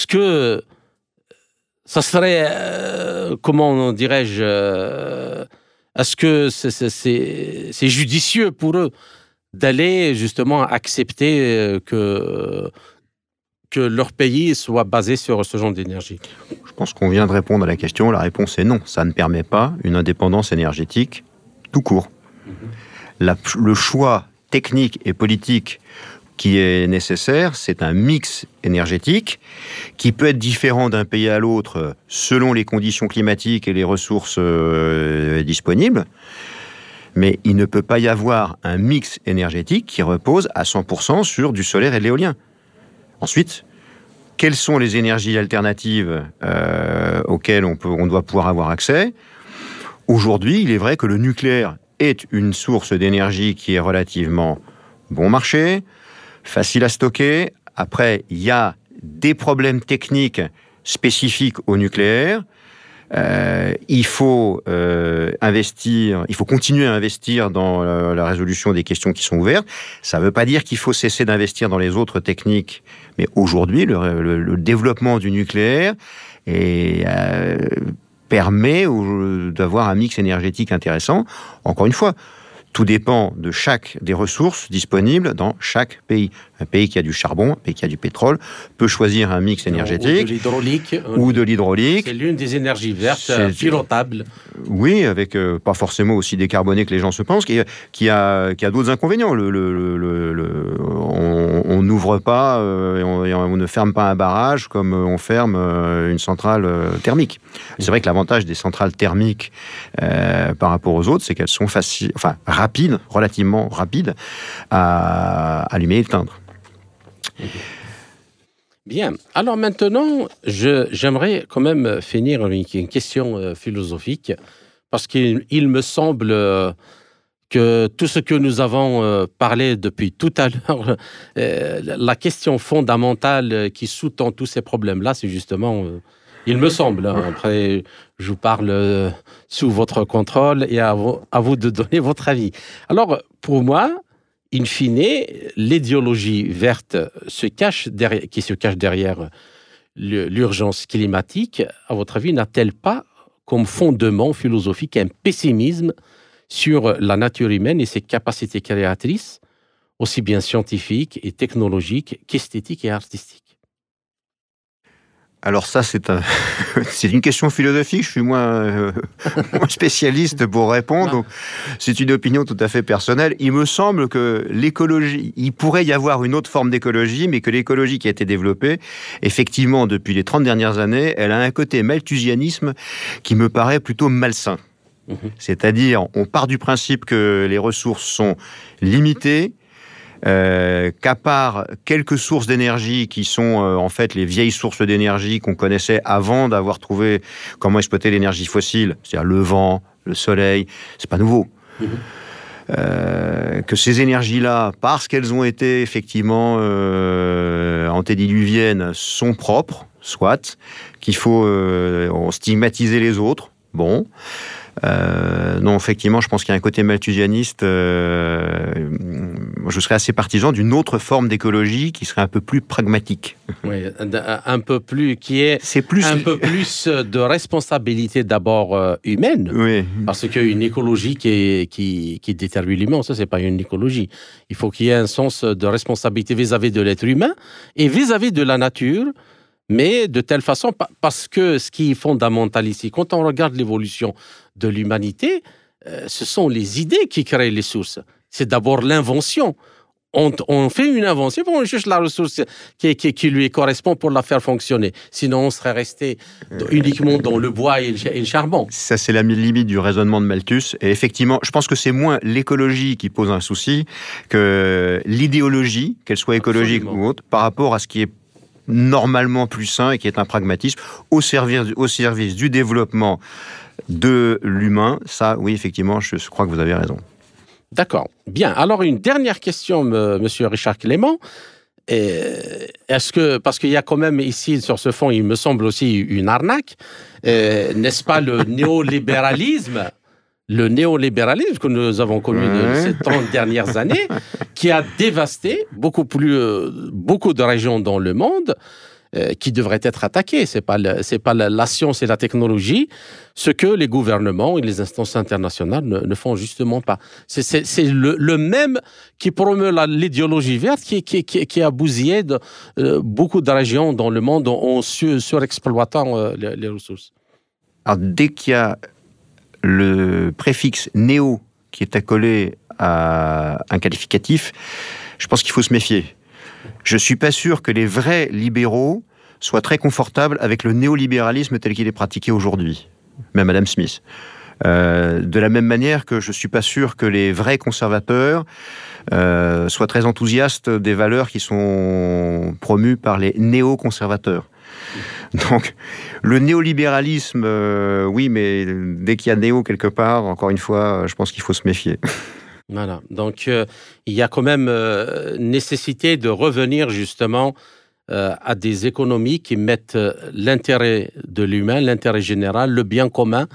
[SPEAKER 1] que ça serait, euh, comment dirais-je, euh, est-ce que c'est judicieux pour eux d'aller justement accepter euh, que leur pays soit basé sur ce genre d'énergie
[SPEAKER 2] Je pense qu'on vient de répondre à la question. La réponse est non. Ça ne permet pas une indépendance énergétique tout court. Mhm. le choix technique et politique qui est nécessaire, c'est un mix énergétique qui peut être différent d'un pays à l'autre selon les conditions climatiques et les ressources euh, disponibles. Mais il ne peut pas y avoir un mix énergétique qui repose à 100% sur du solaire et de l'éolien. Ensuite, quelles sont les énergies alternatives euh, auxquelles on, peut, on doit pouvoir avoir accès? Aujourd'hui, il est vrai que le nucléaire est une source d'énergie qui est relativement bon marché, facile à stocker. Après, il y a des problèmes techniques spécifiques au nucléaire. Euh, il faut euh, investir, il faut continuer à investir dans la résolution des questions qui sont ouvertes. Ça ne veut pas dire qu'il faut cesser d'investir dans les autres techniques, mais aujourd'hui, le, développement du nucléaire euh, permet d'avoir un mix énergétique intéressant. Encore une fois, tout dépend de chaque des ressources disponibles dans chaque pays. Un pays qui a du charbon, un pays qui a du pétrole, peut choisir un mix énergétique. Ou de
[SPEAKER 1] l'hydraulique.
[SPEAKER 2] Ou de l'hydraulique.
[SPEAKER 1] C'est l'une des énergies vertes euh, pilotables.
[SPEAKER 2] Oui, avec euh, pas forcément aussi décarboné que les gens se pensent, qui, qui a, qui a d'autres inconvénients. Le, le, on n'ouvre pas euh, et, on, ne ferme pas un barrage comme on ferme une centrale thermique. C'est vrai que l'avantage des centrales thermiques par rapport aux autres, c'est qu'elles sont faciles, enfin rapides, relativement rapides à allumer et éteindre.
[SPEAKER 1] Bien. Alors maintenant, j'aimerais quand même finir avec une question euh, philosophique, parce qu'il me semble euh, que tout ce que nous avons euh, parlé depuis tout à l'heure, la question fondamentale qui sous-tend tous ces problèmes-là, c'est justement, il me semble, hein, après je vous parle sous votre contrôle et à vous, de donner votre avis. Alors, pour moi, in fine, l'idéologie verte qui se cache derrière l'urgence climatique, à votre avis, n'a-t-elle pas comme fondement philosophique un pessimisme sur la nature humaine et ses capacités créatrices, aussi bien scientifiques et technologiques qu'esthétiques et artistiques
[SPEAKER 2] alors ça, c'est un, c'est une question philosophique. Je suis moins, euh, spécialiste pour répondre. Donc, c'est une opinion tout à fait personnelle. Il me semble que l'écologie, il pourrait y avoir une autre forme d'écologie, mais que l'écologie qui a été développée, effectivement, depuis les 30 dernières années, elle a un côté malthusianisme qui me paraît plutôt malsain. Mhm. C'est-à-dire, on part du principe que les ressources sont limitées, euh, qu'à part quelques sources d'énergie qui sont euh, en fait les vieilles sources d'énergie qu'on connaissait avant d'avoir trouvé comment exploiter l'énergie fossile, c'est-à-dire le vent, le soleil, c'est pas nouveau. Mhm. Euh, que ces énergies-là, parce qu'elles ont été effectivement antédiluviennes, sont propres, soit, qu'il faut stigmatiser les autres, bon. Euh, non, effectivement, je pense qu'il y a un côté malthusianiste. Euh, je serais assez partisan d'une autre forme d'écologie qui serait un peu plus pragmatique.
[SPEAKER 1] Oui, un peu plus, qui est, c'est plus un peu plus de responsabilité d'abord euh, humaine. Oui. Parce qu'une écologie qui, qui, qui détermine l'humain, ça, c'est pas une écologie. Il faut qu'il y ait un sens de responsabilité vis-à-vis de l'être humain et vis à -vis de la nature mais de telle façon, parce que ce qui est fondamental ici, quand on regarde l'évolution de l'humanité, euh, ce sont les idées qui créent les sources. C'est d'abord l'invention. On, fait une invention, on cherche la ressource qui, qui, lui correspond pour la faire fonctionner. Sinon, on serait resté uniquement dans le bois et le, charbon.
[SPEAKER 2] Ça, c'est la limite du raisonnement de Malthus. Et effectivement, je pense que c'est moins l'écologie qui pose un souci que l'idéologie, qu'elle soit écologique ou autre, par rapport à ce qui est normalement plus sain et qui est un pragmatisme au service, au service du développement de l'humain. Ça, oui, effectivement, je, crois que vous avez raison.
[SPEAKER 1] D'accord. Bien. Alors, une dernière question, monsieur Richard Clément. Est-ce que, parce qu'il y a quand même ici, sur ce fond, il me semble aussi une arnaque, n'est-ce pas le néolibéralisme le néolibéralisme que nous avons connu ces 30 dernières années, qui a dévasté beaucoup, plus, euh, beaucoup de régions dans le monde, euh, qui devraient être attaquées. Ce n'est pas, pas la, science et la technologie, ce que les gouvernements et les instances internationales ne, font justement pas. C'est le, même qui promeut l'idéologie verte qui, qui, a bousillé de, euh, beaucoup de régions dans le monde en surexploitant les, les ressources.
[SPEAKER 2] Dès qu'il y a le préfixe néo qui est accolé à un qualificatif, je pense qu'il faut se méfier. Je ne suis pas sûr que les vrais libéraux soient très confortables avec le néolibéralisme tel qu'il est pratiqué aujourd'hui, même Madame Smith. Euh, de la même manière que je ne suis pas sûr que les vrais conservateurs euh, soient très enthousiastes des valeurs qui sont promues par les néo-conservateurs. Donc, le néolibéralisme, euh, oui, mais dès qu'il y a néo quelque part, encore une fois, je pense qu'il faut se méfier.
[SPEAKER 1] Voilà. Donc, euh, il y a quand même euh, nécessité de revenir justement à des économies qui mettent l'intérêt de l'humain, l'intérêt général, le bien commun,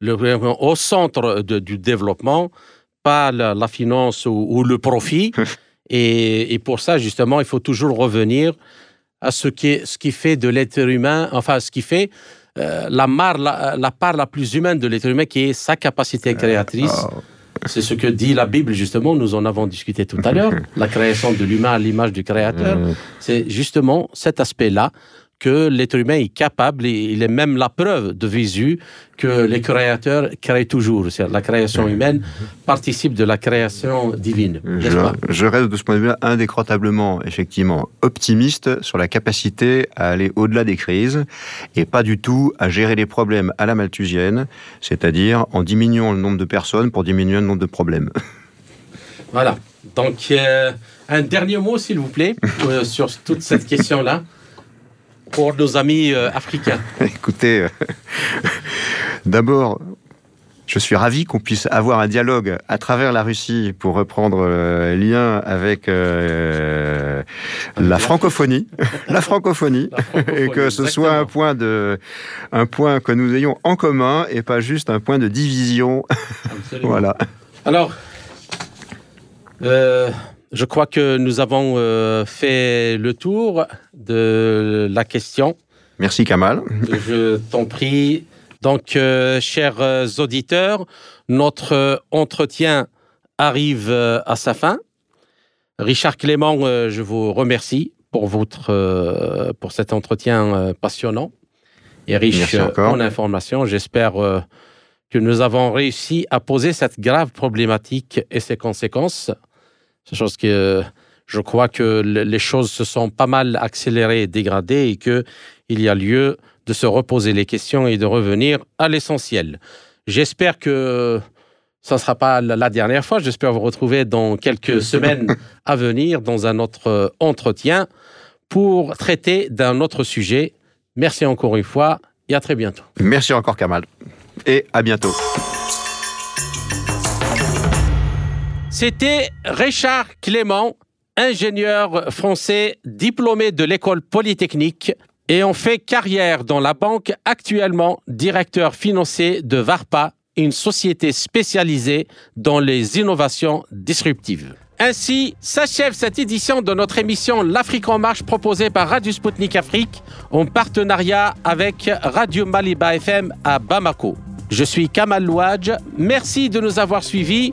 [SPEAKER 1] le au centre du développement, pas la, finance ou, le profit. et, et, pour ça, justement, il faut toujours revenir à ce qui, ce qui fait de l'être humain, enfin, ce qui fait euh, la, la, part la plus humaine de l'être humain, qui est sa capacité créatrice. Oh. C'est ce que dit la Bible, justement, nous en avons discuté tout à l'heure, la création de l'humain à l'image du Créateur. Mm. C'est justement cet aspect-là que l'être humain est capable, et il est même la preuve de visu que les créateurs créent toujours. La création humaine participe de la création divine.
[SPEAKER 2] Je, reste de ce point de vue indécrotablement, effectivement, optimiste sur la capacité à aller au-delà des crises et pas du tout à gérer les problèmes à la malthusienne, c'est-à-dire en diminuant le nombre de personnes pour diminuer le nombre de problèmes.
[SPEAKER 1] Voilà. Donc, euh, un dernier mot, s'il vous plaît, euh, sur toute cette question-là pour nos amis euh, africains.
[SPEAKER 2] Écoutez, euh, d'abord, je suis ravi qu'on puisse avoir un dialogue à travers la Russie pour reprendre le lien avec euh, la francophonie, la francophonie, et que ce soit un point de, un point que nous ayons en commun et pas juste un point de division. voilà.
[SPEAKER 1] Alors, je crois que nous avons euh, fait le tour de la question.
[SPEAKER 2] Merci Kamal.
[SPEAKER 1] Je t'en prie. Donc, euh, chers auditeurs, notre entretien arrive euh, à sa fin. Richard Clément, je vous remercie pour, votre, pour cet entretien passionnant et riche en informations. J'espère que nous avons réussi à poser cette grave problématique et ses conséquences c'est chose que je crois que les choses se sont pas mal accélérées et dégradées et qu'il y a lieu de se reposer les questions et de revenir à l'essentiel. J'espère que Ce ne sera pas la dernière fois. J'espère vous retrouver dans quelques semaines à venir dans un autre euh, entretien pour traiter d'un autre sujet. Merci encore une fois et à très bientôt.
[SPEAKER 2] Merci encore Kamal et à bientôt.
[SPEAKER 1] C'était Richard Clément, ingénieur français diplômé de l'école polytechnique et on fait carrière dans la banque, actuellement directeur financier de Varpa, une société spécialisée dans les innovations disruptives. Ainsi s'achève cette édition de notre émission L'Afrique en marche proposée par Radio Sputnik Afrique en partenariat avec Radio Maliba FM à Bamako. Je suis Kamal Louadj. Merci de nous avoir suivis